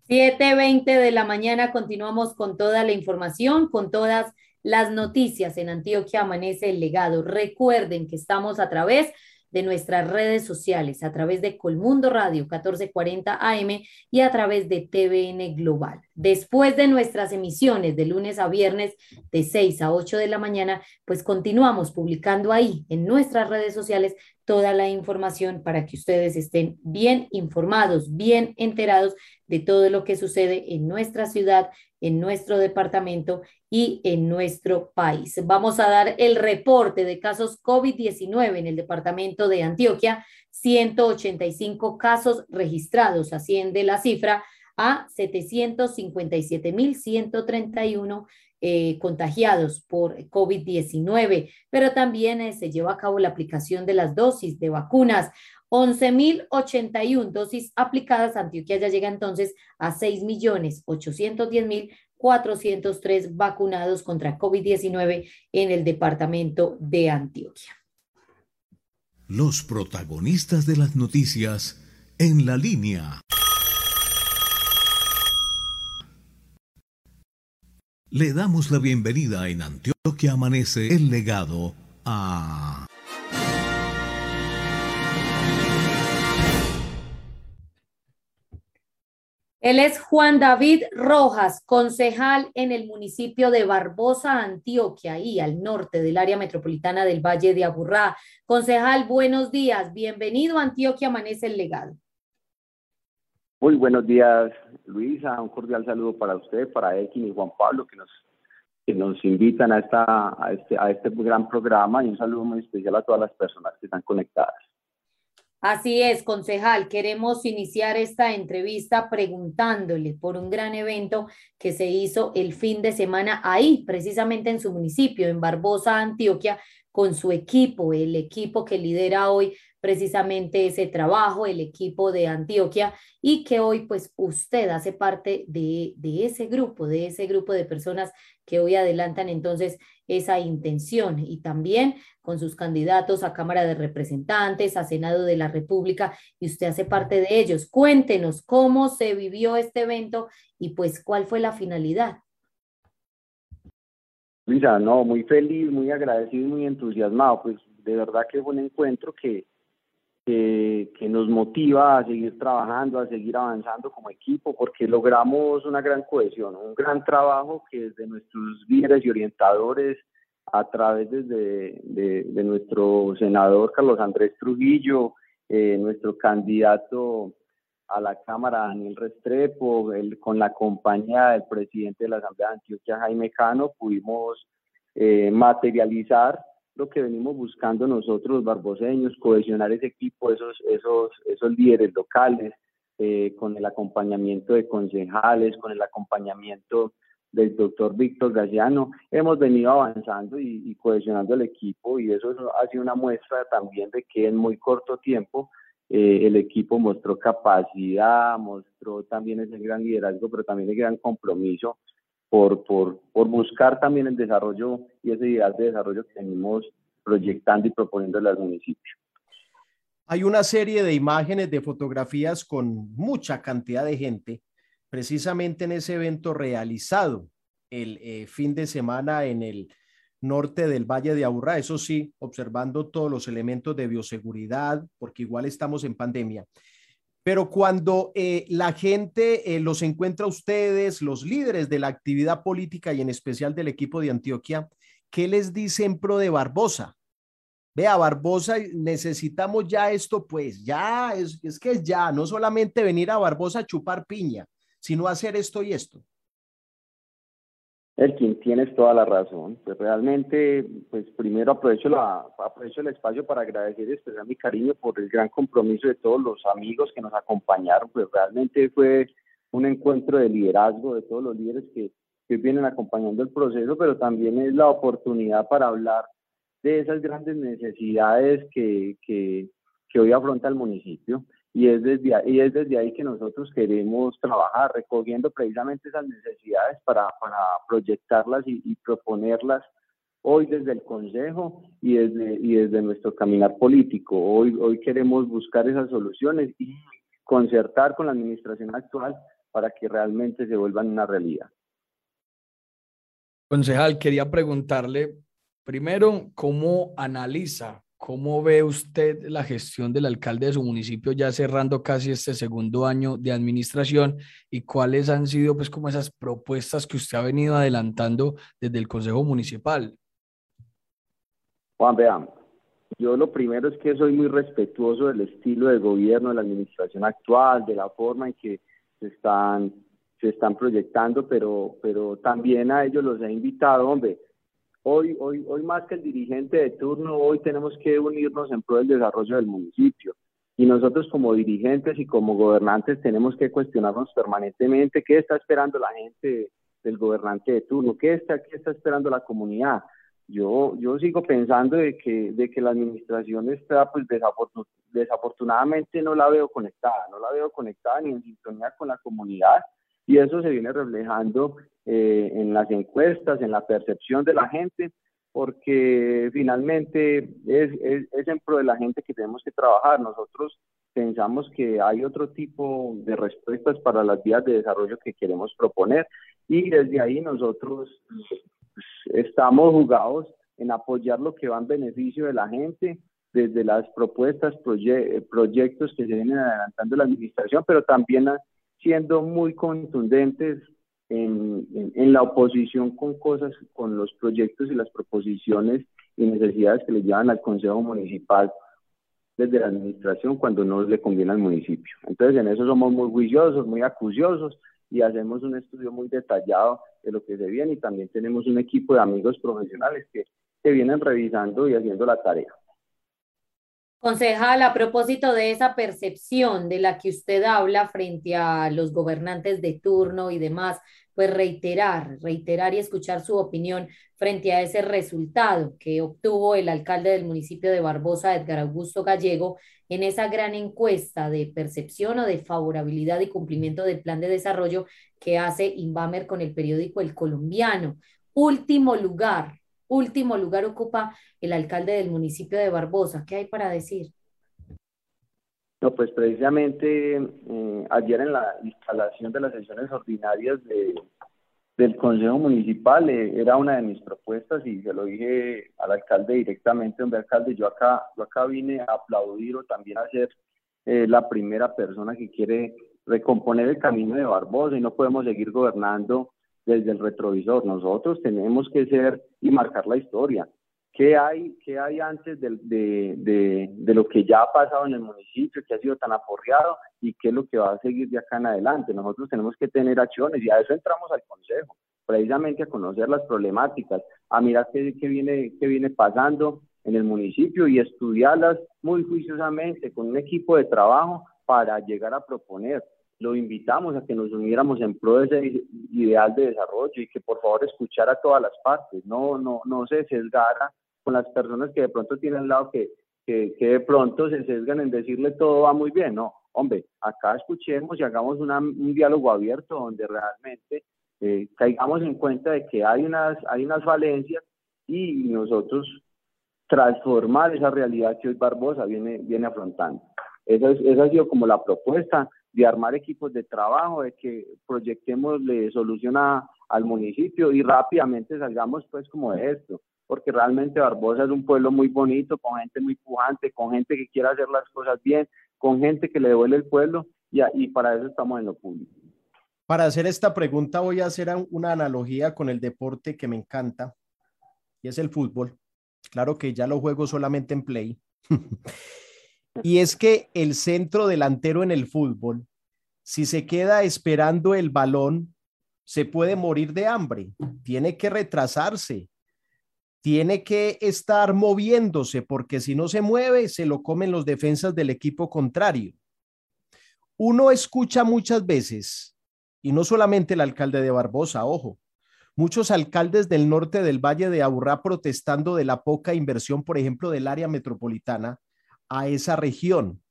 7:20 de la mañana continuamos con toda la información, con todas las noticias en Antioquia Amanece el Legado. Recuerden que estamos a través de nuestras redes sociales, a través de Colmundo Radio 1440 AM y a través de TVN Global. Después de nuestras emisiones de lunes a viernes de 6 a 8 de la mañana, pues continuamos publicando ahí en nuestras redes sociales toda la información para que ustedes estén bien informados, bien enterados de todo lo que sucede en nuestra ciudad, en nuestro departamento y en nuestro país. Vamos a dar el reporte de casos COVID-19 en el departamento de Antioquia. 185 casos registrados, asciende la cifra a 757.131 eh, contagiados por COVID-19, pero también eh, se lleva a cabo la aplicación de las dosis de vacunas. 11.081 dosis aplicadas. Antioquia ya llega entonces a 6.810.403 vacunados contra COVID-19 en el departamento de Antioquia. Los protagonistas de las noticias en la línea. Le damos la bienvenida en Antioquia Amanece el legado a... Él es Juan David Rojas, concejal en el municipio de Barbosa, Antioquia, y al norte del área metropolitana del Valle de Aburrá. Concejal, buenos días. Bienvenido a Antioquia Amanece el Legado. Muy buenos días, Luisa. Un cordial saludo para usted, para Ekin y Juan Pablo, que nos, que nos invitan a, esta, este, a este gran programa y un saludo muy especial a todas las personas que están conectadas. Así es, concejal. Queremos iniciar esta entrevista preguntándole por un gran evento que se hizo el fin de semana ahí, precisamente en su municipio, en Barbosa, Antioquia, con su equipo, el equipo que lidera hoy precisamente ese trabajo, el equipo de Antioquia, y que hoy pues usted hace parte de, ese grupo, de ese grupo de personas que hoy adelantan entonces esa intención y también con sus candidatos a Cámara de Representantes, a Senado de la República, y usted hace parte de ellos. Cuéntenos cómo se vivió este evento y pues cuál fue la finalidad. Luisa, no, muy feliz, muy agradecido muy entusiasmado. Pues de verdad que fue un encuentro que, que, que nos motiva a seguir trabajando, a seguir avanzando como equipo, porque logramos una gran cohesión, un gran trabajo que desde nuestros líderes y orientadores, a través de, de nuestro senador Carlos Andrés Trujillo, eh, nuestro candidato a la Cámara Daniel Restrepo, el, con la compañía del presidente de la Asamblea de Antioquia, Jaime Cano, pudimos eh, materializar lo que venimos buscando nosotros los barboseños, cohesionar ese equipo, esos, esos, esos líderes locales, eh, con el acompañamiento de concejales, con el acompañamiento del doctor Víctor Gallano, hemos venido avanzando y, cohesionando el equipo y eso ha sido una muestra también de que en muy corto tiempo eh, el equipo mostró capacidad, mostró también ese gran liderazgo, pero también el gran compromiso por, por, por buscar también el desarrollo y ese ideal de desarrollo que venimos proyectando y proponiéndole al municipio. Hay una serie de imágenes, de fotografías con mucha cantidad de gente, precisamente en ese evento realizado el eh, fin de semana en el norte del Valle de Aburrá, eso sí, observando todos los elementos de bioseguridad, porque igual estamos en pandemia. Pero cuando eh, la gente eh, los encuentra a ustedes, los líderes de la actividad política y en especial del equipo de Antioquia, ¿qué les dice en pro de Barbosa? Vea, Barbosa, necesitamos ya esto, pues ya, es, es que ya, no solamente venir a Barbosa a chupar piña, sino hacer esto y esto. Elkin, tienes toda la razón. Pues realmente, pues primero aprovecho, la, aprovecho el espacio para agradecer y expresar mi cariño por el gran compromiso de todos los amigos que nos acompañaron. Pues realmente fue un encuentro de liderazgo de todos los líderes que, que vienen acompañando el proceso, pero también es la oportunidad para hablar de esas grandes necesidades que, que, que hoy afronta el municipio y es desde ahí, y es desde ahí que nosotros queremos trabajar, recogiendo precisamente esas necesidades para, para proyectarlas y, proponerlas hoy desde el Consejo y desde, y desde nuestro caminar político. Hoy, hoy queremos buscar esas soluciones y concertar con la administración actual para que realmente se vuelvan una realidad. Concejal, quería preguntarle primero cómo analiza ¿Cómo ve usted la gestión del alcalde de su municipio ya cerrando casi este segundo año de administración y cuáles han sido pues como esas propuestas que usted ha venido adelantando desde el Consejo Municipal? Juan, veamos. Yo lo primero es que soy muy respetuoso del estilo de gobierno de la administración actual, de la forma en que se están, se están proyectando, pero, pero también a ellos los he invitado, hombre, Hoy, hoy, hoy más que el dirigente de turno, hoy tenemos que unirnos en pro del desarrollo del municipio. Y nosotros como dirigentes y como gobernantes tenemos que cuestionarnos permanentemente qué está esperando la gente del gobernante de turno, qué está, qué está esperando la comunidad. Yo, yo sigo pensando de que, de que la administración está, pues desafortunadamente no la veo conectada, no la veo conectada ni en sintonía con la comunidad y eso se viene reflejando eh, en las encuestas, en la percepción de la gente, porque finalmente es, es, es, en pro de la gente que tenemos que trabajar. Nosotros pensamos que hay otro tipo de respuestas para las vías de desarrollo que queremos proponer y desde ahí nosotros estamos jugados en apoyar lo que va en beneficio de la gente, desde las propuestas, proye proyectos que se vienen adelantando la administración, pero también siendo muy contundentes en, la oposición con cosas, con los proyectos y las proposiciones y necesidades que le llevan al Consejo Municipal desde la administración cuando no le conviene al municipio. Entonces, en eso somos muy juiciosos, muy acuciosos y hacemos un estudio muy detallado de lo que se viene y también tenemos un equipo de amigos profesionales que vienen revisando y haciendo la tarea. Concejal, a propósito de esa percepción de la que usted habla frente a los gobernantes de turno y demás, pues reiterar, reiterar y escuchar su opinión frente a ese resultado que obtuvo el alcalde del municipio de Barbosa, Edgar Augusto Gallego, en esa gran encuesta de percepción o de favorabilidad y cumplimiento del plan de desarrollo que hace Inbamer con el periódico El Colombiano. Último lugar, último lugar ocupa el alcalde del municipio de Barbosa. ¿Qué hay para decir? No, pues precisamente eh, ayer en la instalación de las sesiones ordinarias de, del Consejo Municipal eh, era una de mis propuestas y se lo dije al alcalde directamente, hombre alcalde, yo acá, yo acá vine a aplaudir o también a ser eh, la primera persona que quiere recomponer el camino de Barbosa y no podemos seguir gobernando desde el retrovisor. Nosotros tenemos que ser y marcar la historia. ¿Qué hay, qué hay antes de, de, de, de, lo que ya ha pasado en el municipio, que ha sido tan aporreado y qué es lo que va a seguir de acá en adelante? Nosotros tenemos que tener acciones y a eso entramos al Consejo, precisamente a conocer las problemáticas, a mirar qué, qué, viene, qué viene pasando en el municipio y estudiarlas muy juiciosamente con un equipo de trabajo para llegar a proponer. Lo invitamos a que nos uniéramos en pro de ese ideal de desarrollo y que por favor escuchara a todas las partes, no, no, no se sesgara con las personas que de pronto tienen al lado que, que, que de pronto se sesgan en decirle todo va muy bien, no, hombre, acá escuchemos y hagamos una, un diálogo abierto donde realmente eh, caigamos en cuenta de que hay unas, hay unas falencias y nosotros transformar esa realidad que hoy Barbosa viene, viene afrontando. Esa, es, esa ha sido como la propuesta de armar equipos de trabajo, de que proyectemos solución a, al municipio y rápidamente salgamos pues como de esto, porque realmente Barbosa es un pueblo muy bonito, con gente muy pujante, con gente que quiere hacer las cosas bien, con gente que le devuelve el pueblo y, y para eso estamos en lo público. Para hacer esta pregunta voy a hacer una analogía con el deporte que me encanta y es el fútbol. Claro que ya lo juego solamente en play. y es que el centro delantero en el fútbol, si se queda esperando el balón, se puede morir de hambre, tiene que retrasarse, tiene que estar moviéndose, porque si no se mueve, se lo comen los defensas del equipo contrario. Uno escucha muchas veces, y no solamente el alcalde de Barbosa, ojo, muchos alcaldes del norte del Valle de Aburrá protestando de la poca inversión, por ejemplo, del área metropolitana a esa región.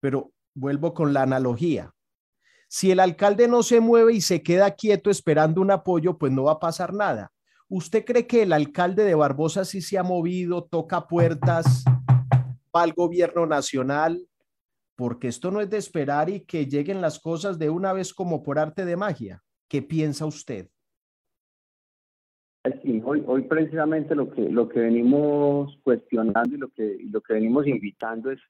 Pero vuelvo con la analogía. Si el alcalde no se mueve y se queda quieto esperando un apoyo, pues no va a pasar nada. ¿Usted cree que el alcalde de Barbosa sí se ha movido, toca puertas, va al gobierno nacional? Porque esto no es de esperar y que lleguen las cosas de una vez como por arte de magia. ¿Qué piensa usted? Hoy, precisamente lo que, lo que venimos cuestionando y lo que, lo que venimos invitando es,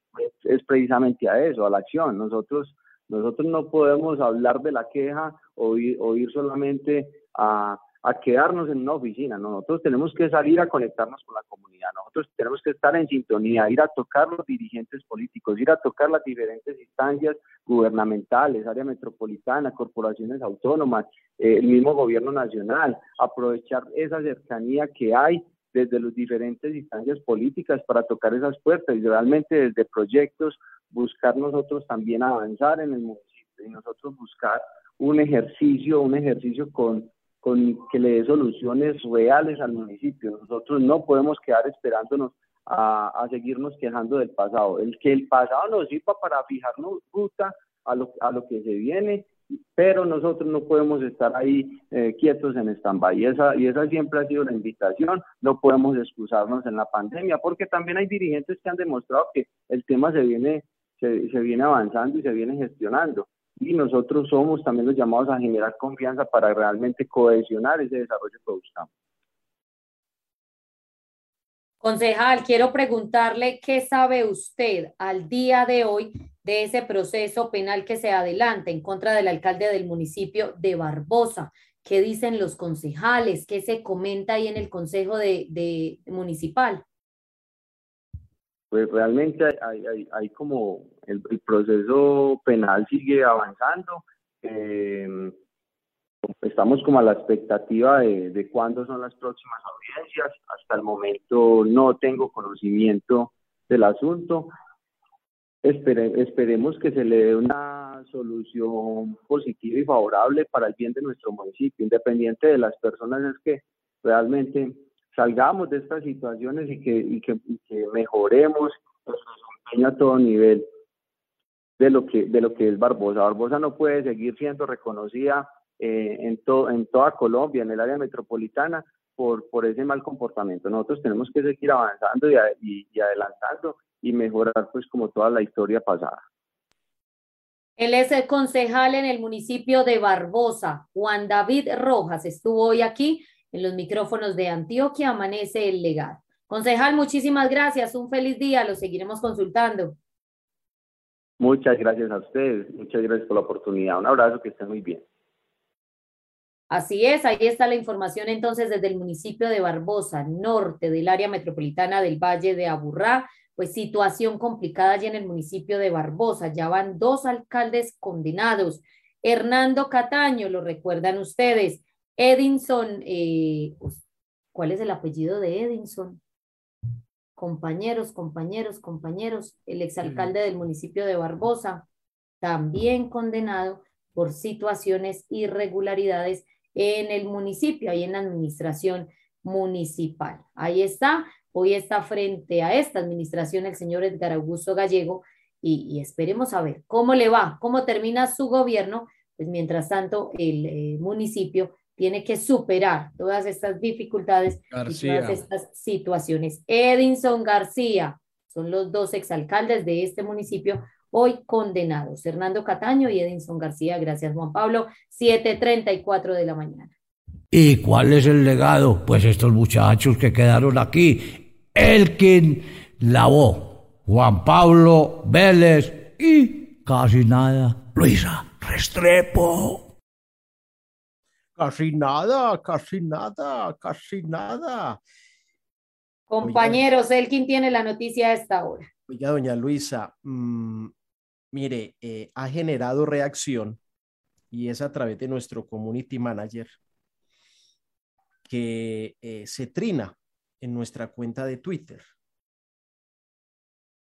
es, precisamente a eso, a la acción. Nosotros, nosotros no podemos hablar de la queja o o ir solamente a, a quedarnos en una oficina. Nosotros tenemos que salir a conectarnos con la comunidad. Nosotros tenemos que estar en sintonía, ir a tocar los dirigentes políticos, ir a tocar las diferentes instancias gubernamentales, área metropolitana, corporaciones autónomas, eh, el mismo gobierno nacional, aprovechar esa cercanía que hay desde las diferentes instancias políticas para tocar esas puertas y realmente desde proyectos buscar nosotros también avanzar en el municipio y nosotros buscar un ejercicio, un ejercicio con con que le dé soluciones reales al municipio. Nosotros no podemos quedar esperándonos a, a, seguirnos quejando del pasado. El que el pasado nos sirva para fijarnos ruta a lo, a lo que se viene, pero nosotros no podemos estar ahí eh, quietos en stand-by. Y esa, y esa siempre ha sido la invitación. No podemos excusarnos en la pandemia, porque también hay dirigentes que han demostrado que el tema se viene, se, se viene avanzando y se viene gestionando y nosotros somos también los llamados a generar confianza para realmente cohesionar ese desarrollo que buscamos. Concejal, quiero preguntarle qué sabe usted al día de hoy de ese proceso penal que se adelanta en contra del alcalde del municipio de Barbosa. ¿Qué dicen los concejales? ¿Qué se comenta ahí en el Consejo de, de Municipal? pues realmente hay, hay, hay como el, proceso penal sigue avanzando. Eh, estamos como a la expectativa de, de cuándo son las próximas audiencias. Hasta el momento no tengo conocimiento del asunto. esperemos que se le dé una solución positiva y favorable para el bien de nuestro municipio, independiente de las personas, es que realmente salgamos de estas situaciones y que, y que, mejoremos nuestro desempeño a todo nivel de lo que de lo que es Barbosa. Barbosa no puede seguir siendo reconocida eh, en, to, en toda Colombia, en el área metropolitana, por, por ese mal comportamiento. Nosotros tenemos que seguir avanzando y, y, y adelantando y mejorar pues como toda la historia pasada. Él es el concejal en el municipio de Barbosa. Juan David Rojas estuvo hoy aquí en los micrófonos de Antioquia amanece el legado. Concejal, muchísimas gracias, un feliz día, lo seguiremos consultando. Muchas gracias a ustedes, muchas gracias por la oportunidad, un abrazo, que estén muy bien. Así es, ahí está la información entonces desde el municipio de Barbosa, norte del área metropolitana del Valle de Aburrá, pues situación complicada allí en el municipio de Barbosa. Ya van dos alcaldes condenados. Hernando Cataño, lo recuerdan ustedes. Edinson, eh, ¿cuál es el apellido de Edinson? Compañeros, compañeros, compañeros, el exalcalde del municipio de Barbosa, también condenado por situaciones irregularidades en el municipio, ahí en la administración municipal. Ahí está, hoy está frente a esta administración el señor Edgar Augusto Gallego y, esperemos a ver cómo le va, cómo termina su gobierno, pues mientras tanto el eh, municipio tiene que superar todas estas dificultades y todas estas situaciones. Edinson García son los dos exalcaldes de este municipio hoy condenados. Hernando Cataño y Edinson García, gracias Juan Pablo, 7.34 de la mañana. ¿Y cuál es el legado? Pues estos muchachos que quedaron aquí, Elkin Lavó, Juan Pablo Vélez y casi nada, Luisa Restrepo. Casi nada, casi nada, casi nada. Compañeros, Elkin tiene la noticia a esta hora. Oiga, doña Luisa, mmm, mire, eh, ha generado reacción y es a través de nuestro community manager que eh, se trina en nuestra cuenta de Twitter.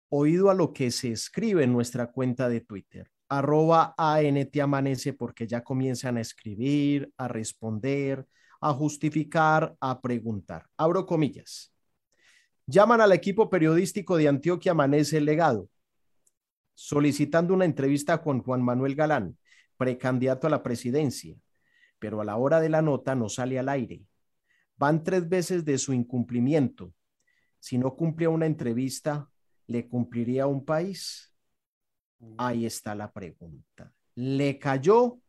Oído a lo que se escribe en nuestra cuenta de Twitter, arroba ANT amanece porque ya comienzan a escribir, a responder, a justificar, a preguntar. Abro comillas. Llaman al equipo periodístico de Antioquia Amanece el Legado solicitando una entrevista con Juan Manuel Galán, precandidato a la presidencia, pero a la hora de la nota no sale al aire. Van tres veces de su incumplimiento. Si no cumplía una entrevista, ¿le cumpliría un país? Ahí está la pregunta. Le cayó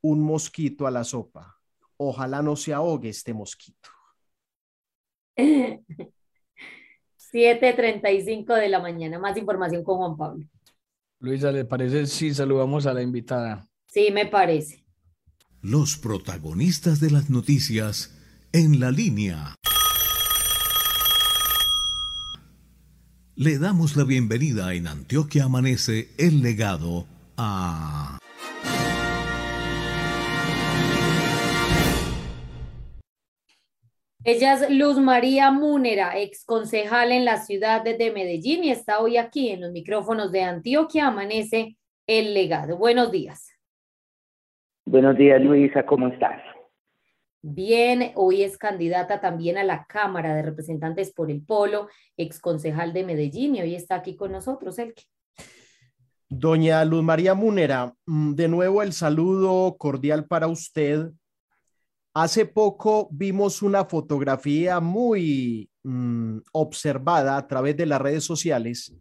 un mosquito a la sopa. Ojalá no se ahogue este mosquito. 7.35 de la mañana. Más información con Juan Pablo. Luisa, ¿le parece si saludamos a la invitada? Sí, me parece. Los protagonistas de las noticias en la línea. Le damos la bienvenida en Antioquia Amanece el legado a... Ella es Luz María Múnera, ex concejal en la ciudad de Medellín y está hoy aquí en los micrófonos de Antioquia. Amanece el legado. Buenos días. Buenos días, Luisa, ¿cómo estás? Bien, hoy es candidata también a la Cámara de Representantes por el Polo, ex concejal de Medellín y hoy está aquí con nosotros, Elke. Doña Luz María Múnera, mm, de nuevo el saludo cordial para usted Hace poco vimos una fotografía muy mm, observada a través de las redes sociales,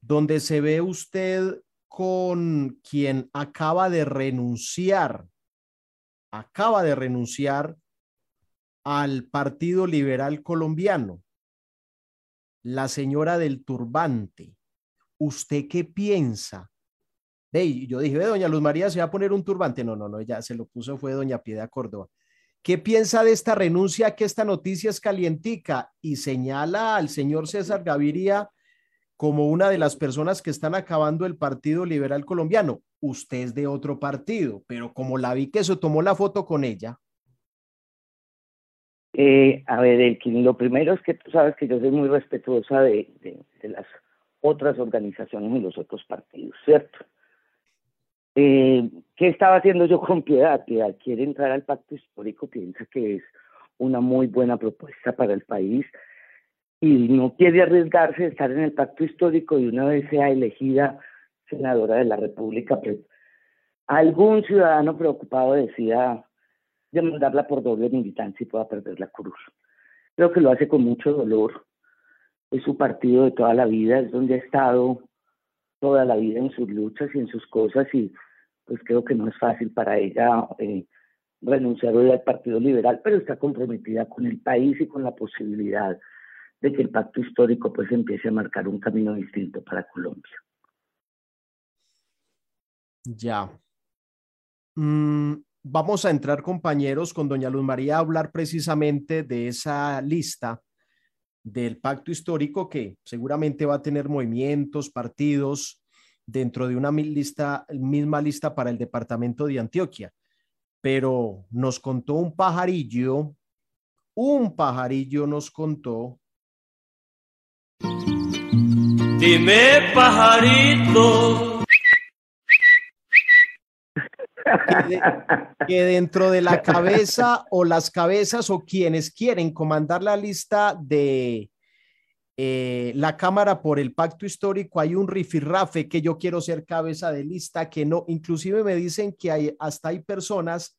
donde se ve usted con quien acaba de renunciar, acaba de renunciar al Partido Liberal Colombiano, la señora del turbante. ¿Usted qué piensa? yo dije, doña Luz María se va a poner un turbante. No, no, no, ya se lo puso, fue doña Piedad Córdoba. ¿Qué piensa de esta renuncia que esta noticia es calientica? Y señala al señor César Gaviria como una de las personas que están acabando el Partido Liberal Colombiano. Usted es de otro partido, pero como la vi que se tomó la foto con ella. Eh, a ver, lo primero es que tú sabes que yo soy muy respetuosa de, de las otras organizaciones y los otros partidos, ¿cierto? Eh, ¿Qué estaba haciendo yo con Piedad? Piedad quiere entrar al pacto histórico, piensa que es una muy buena propuesta para el país y no quiere arriesgarse a estar en el pacto histórico y una vez sea elegida senadora de la República, pues algún ciudadano preocupado decida demandarla por doble militancia y pueda perder la cruz. Creo que lo hace con mucho dolor. Es su partido de toda la vida, es donde ha estado toda la vida en sus luchas y en sus cosas y pues creo que no es fácil para ella eh, renunciar hoy al Partido Liberal, pero está comprometida con el país y con la posibilidad de que el pacto histórico pues empiece a marcar un camino distinto para Colombia. Ya. Mm, vamos a entrar, compañeros, con doña Luz María a hablar precisamente de esa lista del pacto histórico que seguramente va a tener movimientos, partidos dentro de una lista, misma lista para el departamento de Antioquia. Pero nos contó un pajarillo, un pajarillo nos contó. Dime, pajarito. Que, dentro de la cabeza o las cabezas o quienes quieren comandar la lista de eh, la Cámara por el Pacto Histórico hay un rifirrafe que yo quiero ser cabeza de lista, que no, inclusive me dicen que hay, hasta hay personas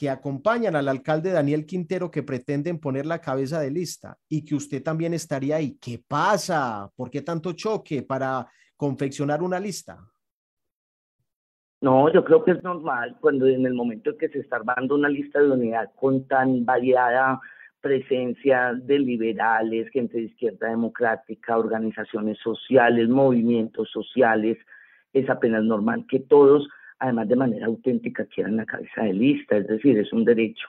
que acompañan al alcalde Daniel Quintero que pretenden poner la cabeza de lista y que usted también estaría ahí. ¿Qué pasa? ¿Por qué tanto choque para confeccionar una lista? No, yo creo que es normal cuando en el momento en que se está armando una lista de unidad con tan variada presencia de liberales, gente de izquierda democrática, organizaciones sociales, movimientos sociales, es apenas normal que todos además de manera auténtica quieran la cabeza de lista, es decir, es un derecho.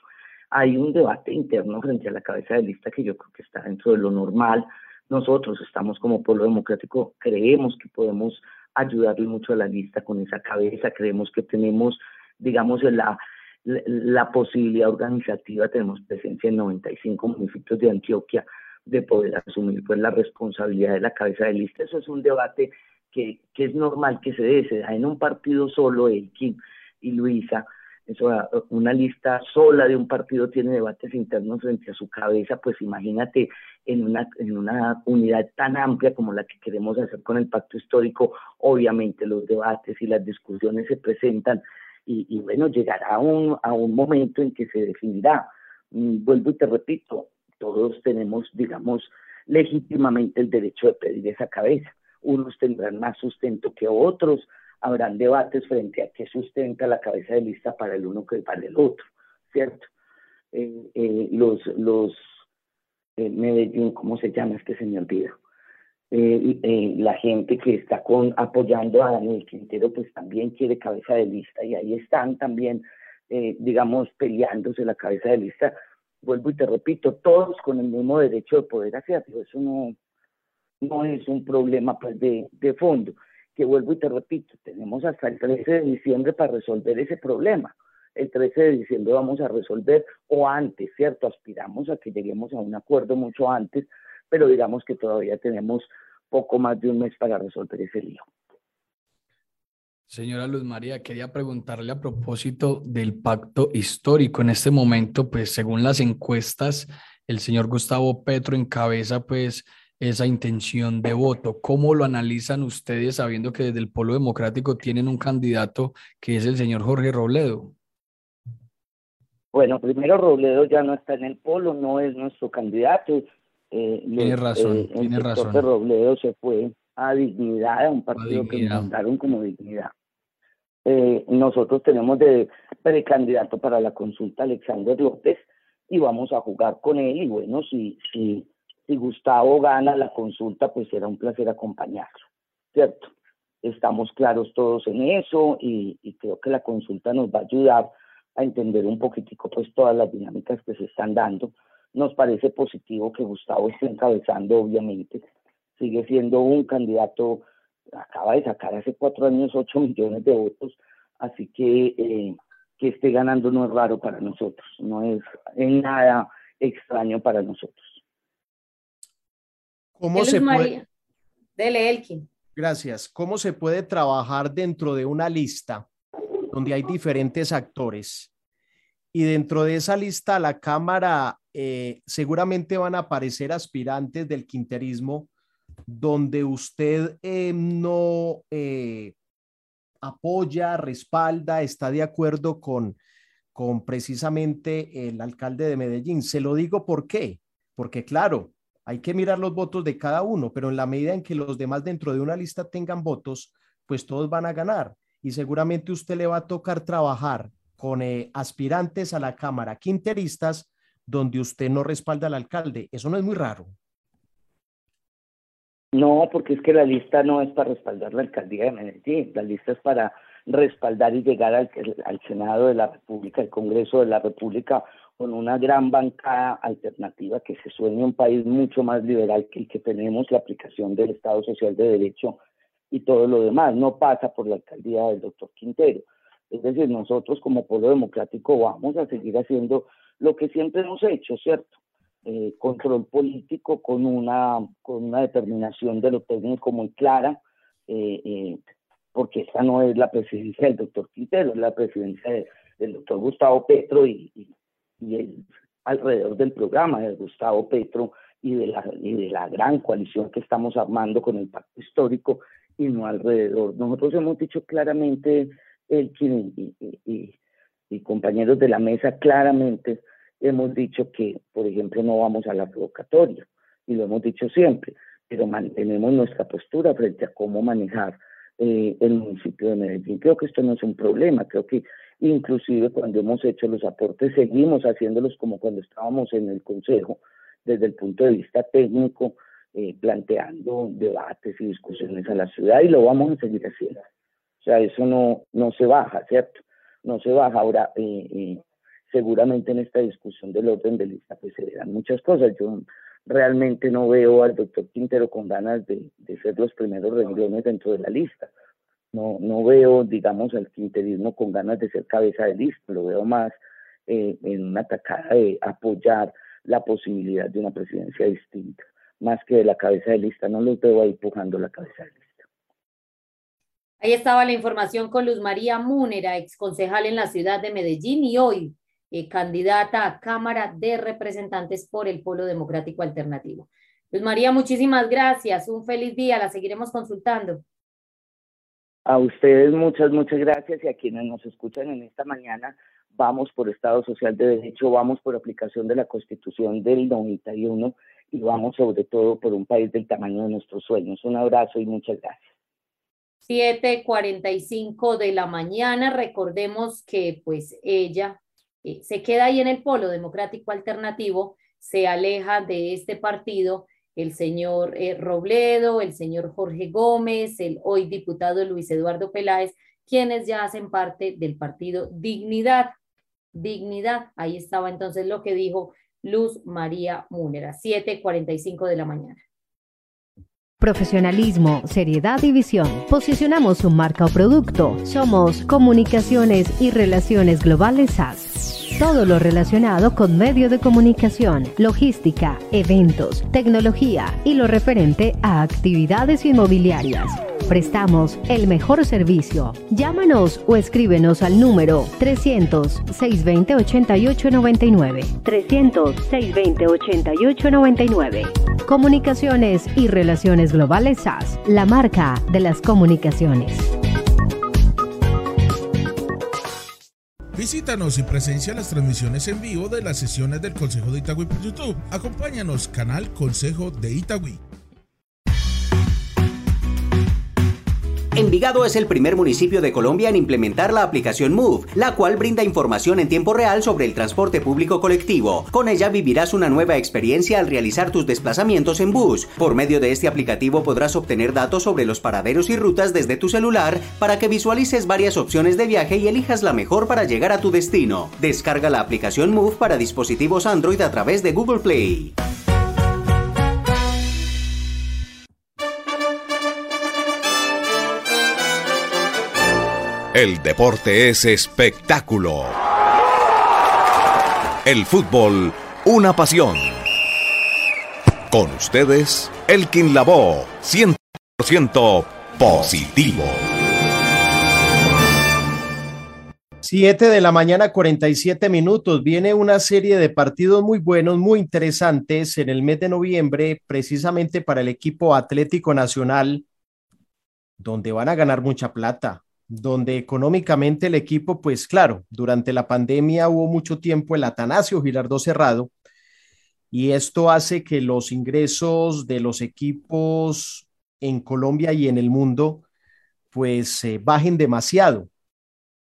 Hay un debate interno frente a la cabeza de lista que yo creo que está dentro de lo normal. Nosotros estamos como pueblo democrático, creemos que podemos ayudarle mucho a la lista con esa cabeza, creemos que tenemos, digamos, la, la, posibilidad organizativa, tenemos presencia en 95 municipios de Antioquia de poder asumir pues la responsabilidad de la cabeza de lista. Eso es un debate que, es normal que se dé, se da en un partido solo, Elkin y Luisa, eso, una lista sola de un partido tiene debates internos frente a su cabeza, pues imagínate en una, en una unidad tan amplia como la que queremos hacer con el pacto histórico, obviamente los debates y las discusiones se presentan y, y bueno, llegará un, a un momento en que se definirá. Mm, vuelvo y te repito, todos tenemos, digamos, legítimamente el derecho de pedir esa cabeza unos tendrán más sustento que otros, habrán debates frente a qué sustenta la cabeza de lista para el uno que para el otro, ¿cierto? Eh, eh, los, los eh, Medellín, ¿cómo se llama este señor Vida? la gente que está con, apoyando a Daniel Quintero, pues también quiere cabeza de lista y ahí están también, digamos, peleándose la cabeza de lista. Vuelvo y te repito, todos con el mismo derecho de poder hacerlo, eso no, no es un problema pues de, de fondo, que vuelvo y te repito, tenemos hasta el 13 de diciembre para resolver ese problema. El 13 de diciembre vamos a resolver o antes, ¿cierto? Aspiramos a que lleguemos a un acuerdo mucho antes, pero digamos que todavía tenemos poco más de un mes para resolver ese lío. Señora Luz María, quería preguntarle a propósito del pacto histórico. En este momento, pues según las encuestas, el señor Gustavo Petro encabeza pues esa intención de voto. ¿Cómo lo analizan ustedes sabiendo que desde el Polo Democrático tienen un candidato que es el señor Jorge Robledo? Bueno, primero Robledo ya no está en el Polo, no es nuestro candidato. Eh, tiene razón, eh, tiene razón. Robledo se fue a Dignidad, a un partido que mandaron como Dignidad. Eh, nosotros tenemos de precandidato para la consulta Alexander López y vamos a jugar con él y bueno, si, si si Gustavo gana la consulta, pues será un placer acompañarlo, ¿cierto? Estamos claros todos en eso y, creo que la consulta nos va a ayudar a entender un poquitico pues todas las dinámicas que se están dando. Nos parece positivo que Gustavo esté encabezando, obviamente. Sigue siendo un candidato, acaba de sacar hace cuatro años ocho millones de votos, así que eh, que esté ganando no es raro para nosotros, no es en nada extraño para nosotros. ¿Cómo se puede... Dele, Elkin. Gracias. ¿Cómo se puede trabajar dentro de una lista donde hay diferentes actores? Y dentro de esa lista, la Cámara eh, seguramente van a aparecer aspirantes del quinterismo donde usted eh, no eh, apoya, respalda, está de acuerdo con, con precisamente el alcalde de Medellín. Se lo digo por qué. Porque claro, hay que mirar los votos de cada uno, pero en la medida en que los demás dentro de una lista tengan votos, pues todos van a ganar. Y seguramente usted le va a tocar trabajar con eh, aspirantes a la Cámara quinteristas donde usted no respalda al alcalde. Eso no es muy raro. No, porque es que la lista no es para respaldar la alcaldía de Medellín, la lista es para respaldar y llegar al, al Senado de la República, al Congreso de la República, con una gran bancada alternativa que se sueñe un país mucho más liberal que el que tenemos, la aplicación del Estado Social de Derecho y todo lo demás. No pasa por la alcaldía del doctor Quintero. Es decir, nosotros como pueblo democrático vamos a seguir haciendo lo que siempre hemos hecho, ¿cierto? Eh, control político con una, con una determinación de lo técnico muy clara, eh, eh, porque esta no es la presidencia del doctor Quintero, es la presidencia del doctor Gustavo Petro y, y el, alrededor del programa de Gustavo Petro y de, la, y de la gran coalición que estamos armando con el pacto histórico y no alrededor. Nosotros hemos dicho claramente, el y, y, y, compañeros de la mesa, claramente hemos dicho que, por ejemplo, no vamos a la provocatoria, y lo hemos dicho siempre, pero mantenemos nuestra postura frente a cómo manejar eh, el municipio de Medellín. Creo que esto no es un problema, creo que Inclusive cuando hemos hecho los aportes, seguimos haciéndolos como cuando estábamos en el Consejo, desde el punto de vista técnico, eh, planteando debates y discusiones a la ciudad y lo vamos a seguir haciendo. O sea, eso no, no se baja, ¿cierto? No se baja. Ahora, eh, eh, seguramente en esta discusión del orden de lista pues se verán muchas cosas. Yo realmente no veo al doctor Quintero con ganas de, de ser los primeros renglones dentro de la lista no, no veo, digamos, al quinterismo con ganas de ser cabeza de lista, lo veo más eh, en una atacada de apoyar la posibilidad de una presidencia distinta, más que de la cabeza de lista, no los veo ahí empujando la cabeza de lista. Ahí estaba la información con Luz María Múnera, ex concejal en la ciudad de Medellín y hoy eh, candidata a Cámara de Representantes por el Polo Democrático Alternativo. Luz María, muchísimas gracias. Un feliz día. La seguiremos consultando. A ustedes muchas, muchas gracias y a quienes nos escuchan en esta mañana, vamos por Estado Social de Derecho, vamos por aplicación de la Constitución del 91 y vamos sobre todo por un país del tamaño de nuestros sueños. Un abrazo y muchas gracias. 7:45 de la mañana, recordemos que pues ella eh, se queda ahí en el polo democrático alternativo, se aleja de este partido el señor eh, Robledo, el señor Jorge Gómez, el hoy diputado Luis Eduardo Peláez, quienes ya hacen parte del partido Dignidad. Dignidad, ahí estaba entonces lo que dijo Luz María Múnera, 7:45 de la mañana. Profesionalismo, seriedad y visión. Posicionamos su marca o producto. Somos Comunicaciones y Relaciones Globales SAS todo lo relacionado con medio de comunicación, logística, eventos, tecnología y lo referente a actividades inmobiliarias. Prestamos el mejor servicio. Llámanos o escríbenos al número 300-620-8899. 300-620-8899. Comunicaciones y Relaciones Globales SAS, la marca de las comunicaciones. Visítanos y presencia las transmisiones en vivo de las sesiones del Consejo de Itagüí por YouTube. Acompáñanos, canal Consejo de Itagüí. Envigado es el primer municipio de Colombia en implementar la aplicación Move, la cual brinda información en tiempo real sobre el transporte público colectivo. Con ella vivirás una nueva experiencia al realizar tus desplazamientos en bus. Por medio de este aplicativo podrás obtener datos sobre los paraderos y rutas desde tu celular para que visualices varias opciones de viaje y elijas la mejor para llegar a tu destino. Descarga la aplicación Move para dispositivos Android a través de Google Play. El deporte es espectáculo. El fútbol, una pasión. Con ustedes, Elkin Lavoe, 100% positivo. 7 de la mañana, 47 minutos. Viene una serie de partidos muy buenos, muy interesantes en el mes de noviembre, precisamente para el equipo Atlético Nacional, donde van a ganar mucha plata donde económicamente el equipo, pues claro, durante la pandemia hubo mucho tiempo el Atanasio Girardó cerrado y esto hace que los ingresos de los equipos en Colombia y en el mundo pues bajen demasiado,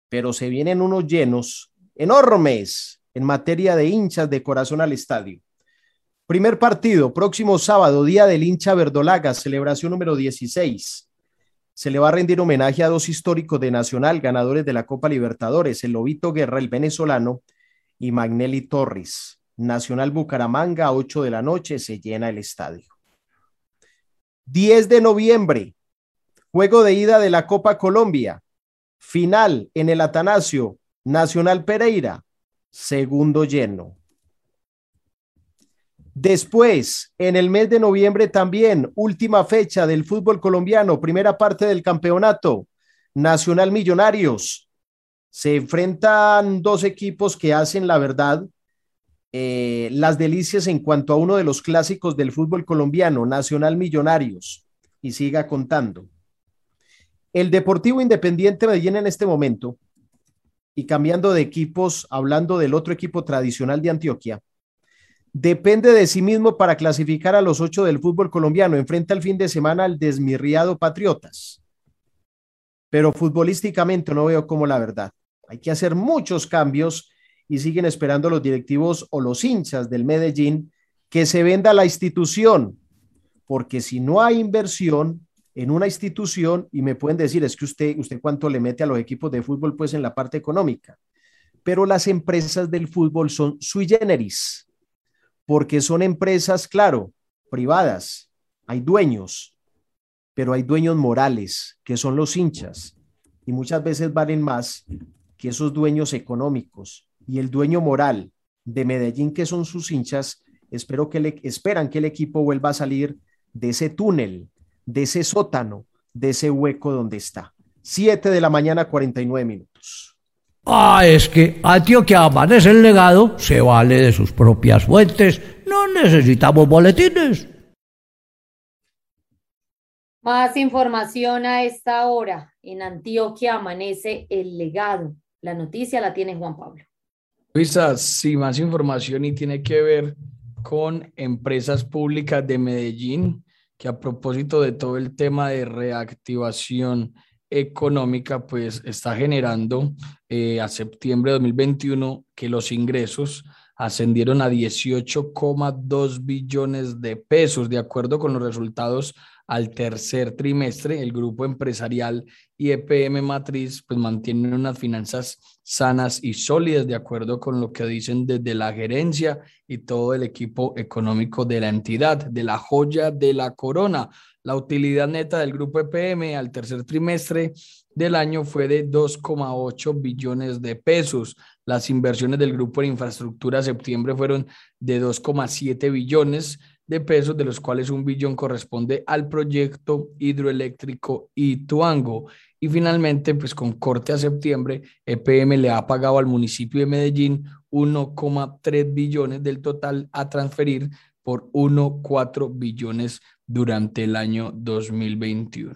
pero se vienen unos llenos enormes en materia de hinchas de corazón al estadio. Primer partido, próximo sábado, Día del hincha verdolaga, celebración número 16 se le va a rendir homenaje a dos históricos de Nacional, ganadores de la Copa Libertadores, el Lobito Guerra, el venezolano, y Magnelli Torres. Nacional Bucaramanga, 8 de la noche, se llena el estadio. 10 de noviembre, juego de ida de la Copa Colombia, final en el Atanasio, Nacional Pereira, segundo lleno. Después, en el mes de noviembre también, última fecha del fútbol colombiano, primera parte del campeonato, Nacional Millonarios. Se enfrentan dos equipos que hacen, la verdad, eh, las delicias en cuanto a uno de los clásicos del fútbol colombiano, Nacional Millonarios. Y siga contando. El Deportivo Independiente Medellín en este momento, y cambiando de equipos, hablando del otro equipo tradicional de Antioquia, depende de sí mismo para clasificar a los ocho del fútbol colombiano. Enfrenta el fin de semana al desmirriado Patriotas. Pero futbolísticamente no veo como la verdad. Hay que hacer muchos cambios y siguen esperando los directivos o los hinchas del Medellín que se venda la institución. Porque si no hay inversión en una institución, y me pueden decir, es que usted, usted cuánto le mete a los equipos de fútbol, pues en la parte económica. Pero las empresas del fútbol son sui generis porque son empresas, claro, privadas, hay dueños, pero hay dueños morales, que son los hinchas, y muchas veces valen más que esos dueños económicos. Y el dueño moral de Medellín, que son sus hinchas, espero que le, esperan que el equipo vuelva a salir de ese túnel, de ese sótano, de ese hueco donde está. Siete de la mañana, 49 minutos. Ah, es que Antioquia amanece el legado, se vale de sus propias fuentes, no necesitamos boletines. Más información a esta hora. En Antioquia amanece el legado. La noticia la tiene Juan Pablo. Luisa, sí, más información y tiene que ver con empresas públicas de Medellín, que a propósito de todo el tema de reactivación económica, pues está generando eh, a septiembre de 2021 que los ingresos ascendieron a 18,2 billones de pesos, de acuerdo con los resultados al tercer trimestre. El grupo empresarial IEPM Matriz pues mantiene unas finanzas sanas y sólidas, de acuerdo con lo que dicen desde la gerencia y todo el equipo económico de la entidad, de la joya de la corona. La utilidad neta del grupo EPM al tercer trimestre del año fue de 2,8 billones de pesos. Las inversiones del grupo en infraestructura a septiembre fueron de 2,7 billones de pesos, de los cuales un billón corresponde al proyecto hidroeléctrico Ituango. Y finalmente, pues con corte a septiembre, EPM le ha pagado al municipio de Medellín 1,3 billones del total a transferir por 1,4 billones durante el año 2021.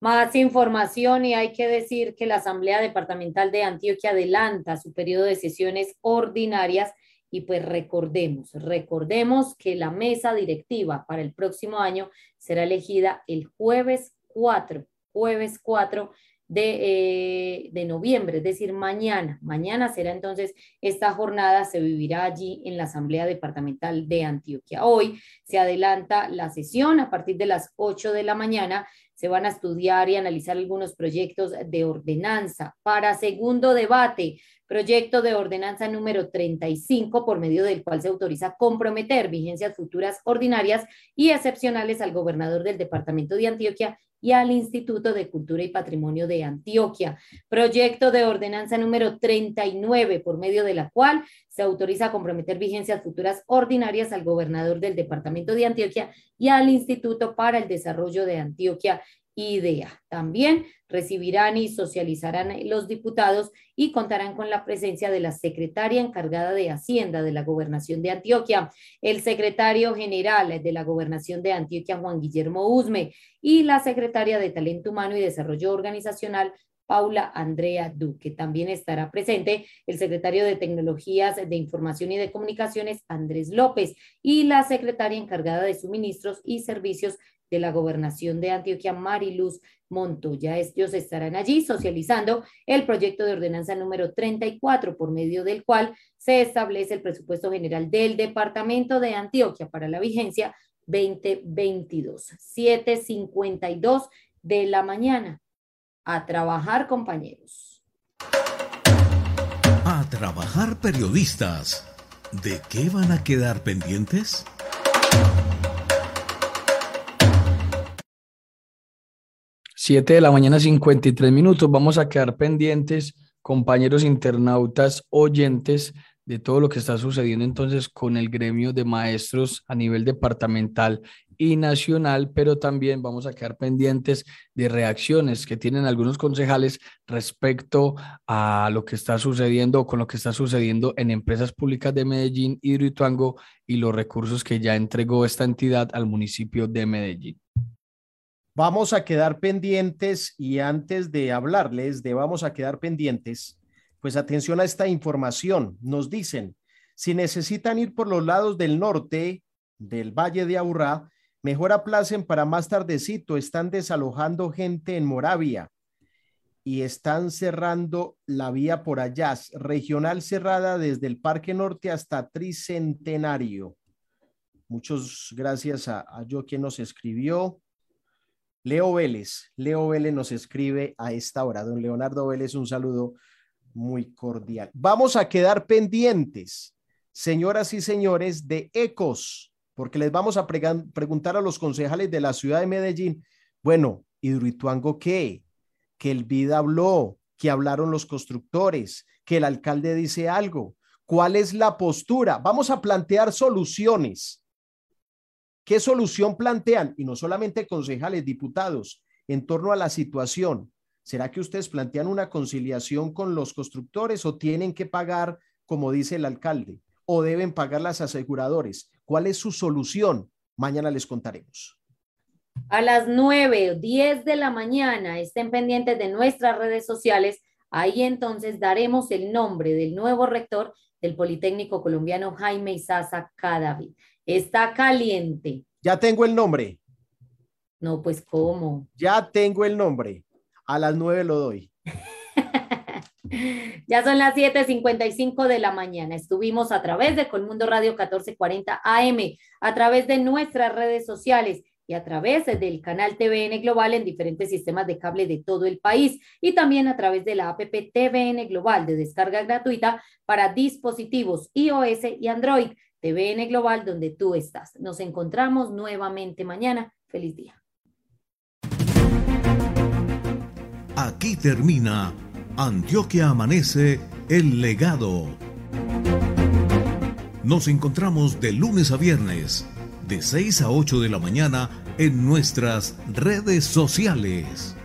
Más información y hay que decir que la Asamblea Departamental de Antioquia adelanta su periodo de sesiones ordinarias y pues recordemos, recordemos que la mesa directiva para el próximo año será elegida el jueves 4, jueves 4 de, eh, de, noviembre, es decir, mañana. Mañana será entonces esta jornada, se vivirá allí en la Asamblea Departamental de Antioquia. Hoy se adelanta la sesión a partir de las 8 de la mañana. Se van a estudiar y analizar algunos proyectos de ordenanza para segundo debate proyecto de ordenanza número 35, por medio del cual se autoriza comprometer vigencias futuras ordinarias y excepcionales al gobernador del departamento de Antioquia y al Instituto de Cultura y Patrimonio de Antioquia. Proyecto de ordenanza número 39, por medio de la cual se autoriza comprometer vigencias futuras ordinarias al gobernador del Departamento de Antioquia y al Instituto para el Desarrollo de Antioquia idea. También recibirán y socializarán los diputados y contarán con la presencia de la secretaria encargada de Hacienda de la Gobernación de Antioquia, el secretario general de la Gobernación de Antioquia, Juan Guillermo Usme, y la secretaria de Talento Humano y Desarrollo Organizacional, Paula Andrea Duque. También estará presente el secretario de Tecnologías de Información y de Comunicaciones, Andrés López, y la secretaria encargada de Suministros y Servicios, de la gobernación de Antioquia, Mariluz Montoya. Ellos estarán allí socializando el proyecto de ordenanza número 34, por medio del cual se establece el presupuesto general del departamento de Antioquia para la vigencia 2022. 7.52 de la mañana. A trabajar, compañeros. A trabajar, periodistas. ¿De qué van a quedar pendientes? Siete de la mañana, 53 minutos. Vamos a quedar pendientes, compañeros internautas, oyentes, de todo lo que está sucediendo entonces con el gremio de maestros a nivel departamental y nacional, pero también vamos a quedar pendientes de reacciones que tienen algunos concejales respecto a lo que está sucediendo con lo que está sucediendo en empresas públicas de Medellín, Hidroituango y los recursos que ya entregó esta entidad al municipio de Medellín. Vamos a quedar pendientes y antes de hablarles de vamos a quedar pendientes, pues atención a esta información. Nos dicen, si necesitan ir por los lados del norte del Valle de Aburrá, mejor aplacen para más tardecito. Están desalojando gente en Moravia y están cerrando la vía por allá, regional cerrada desde el Parque Norte hasta Tricentenario. Muchas gracias a, a yo quien nos escribió. Leo Vélez, Leo Vélez nos escribe a esta hora. Don Leonardo Vélez, un saludo muy cordial. Vamos a quedar pendientes, señoras y señores, de ecos, porque les vamos a preguntar a los concejales de la ciudad de Medellín, bueno, Hidroituango, ¿qué? Que el vida habló, que hablaron los constructores, que el alcalde dice algo. ¿Cuál es la postura? Vamos a plantear soluciones. ¿Qué solución plantean? Y no solamente concejales, diputados, en torno a la situación. ¿Será que ustedes plantean una conciliación con los constructores o tienen que pagar, como dice el alcalde, o deben pagar las aseguradores? ¿Cuál es su solución? Mañana les contaremos. A las 9 o 10 de la mañana estén pendientes de nuestras redes sociales. Ahí entonces daremos el nombre del nuevo rector del Politécnico Colombiano Jaime Isaza Cadavid. Está caliente. Ya tengo el nombre. No, pues ¿cómo? Ya tengo el nombre. A las 9 lo doy. ya son las 7:55 de la mañana. Estuvimos a través de Colmundo Radio 1440 AM, a través de nuestras redes sociales y a través del canal TVN Global en diferentes sistemas de cable de todo el país y también a través de la app TVN Global de descarga gratuita para dispositivos iOS y Android. TVN Global donde tú estás. Nos encontramos nuevamente mañana. Feliz día. Aquí termina Antioquia Amanece, el legado. Nos encontramos de lunes a viernes, de 6 a 8 de la mañana, en nuestras redes sociales.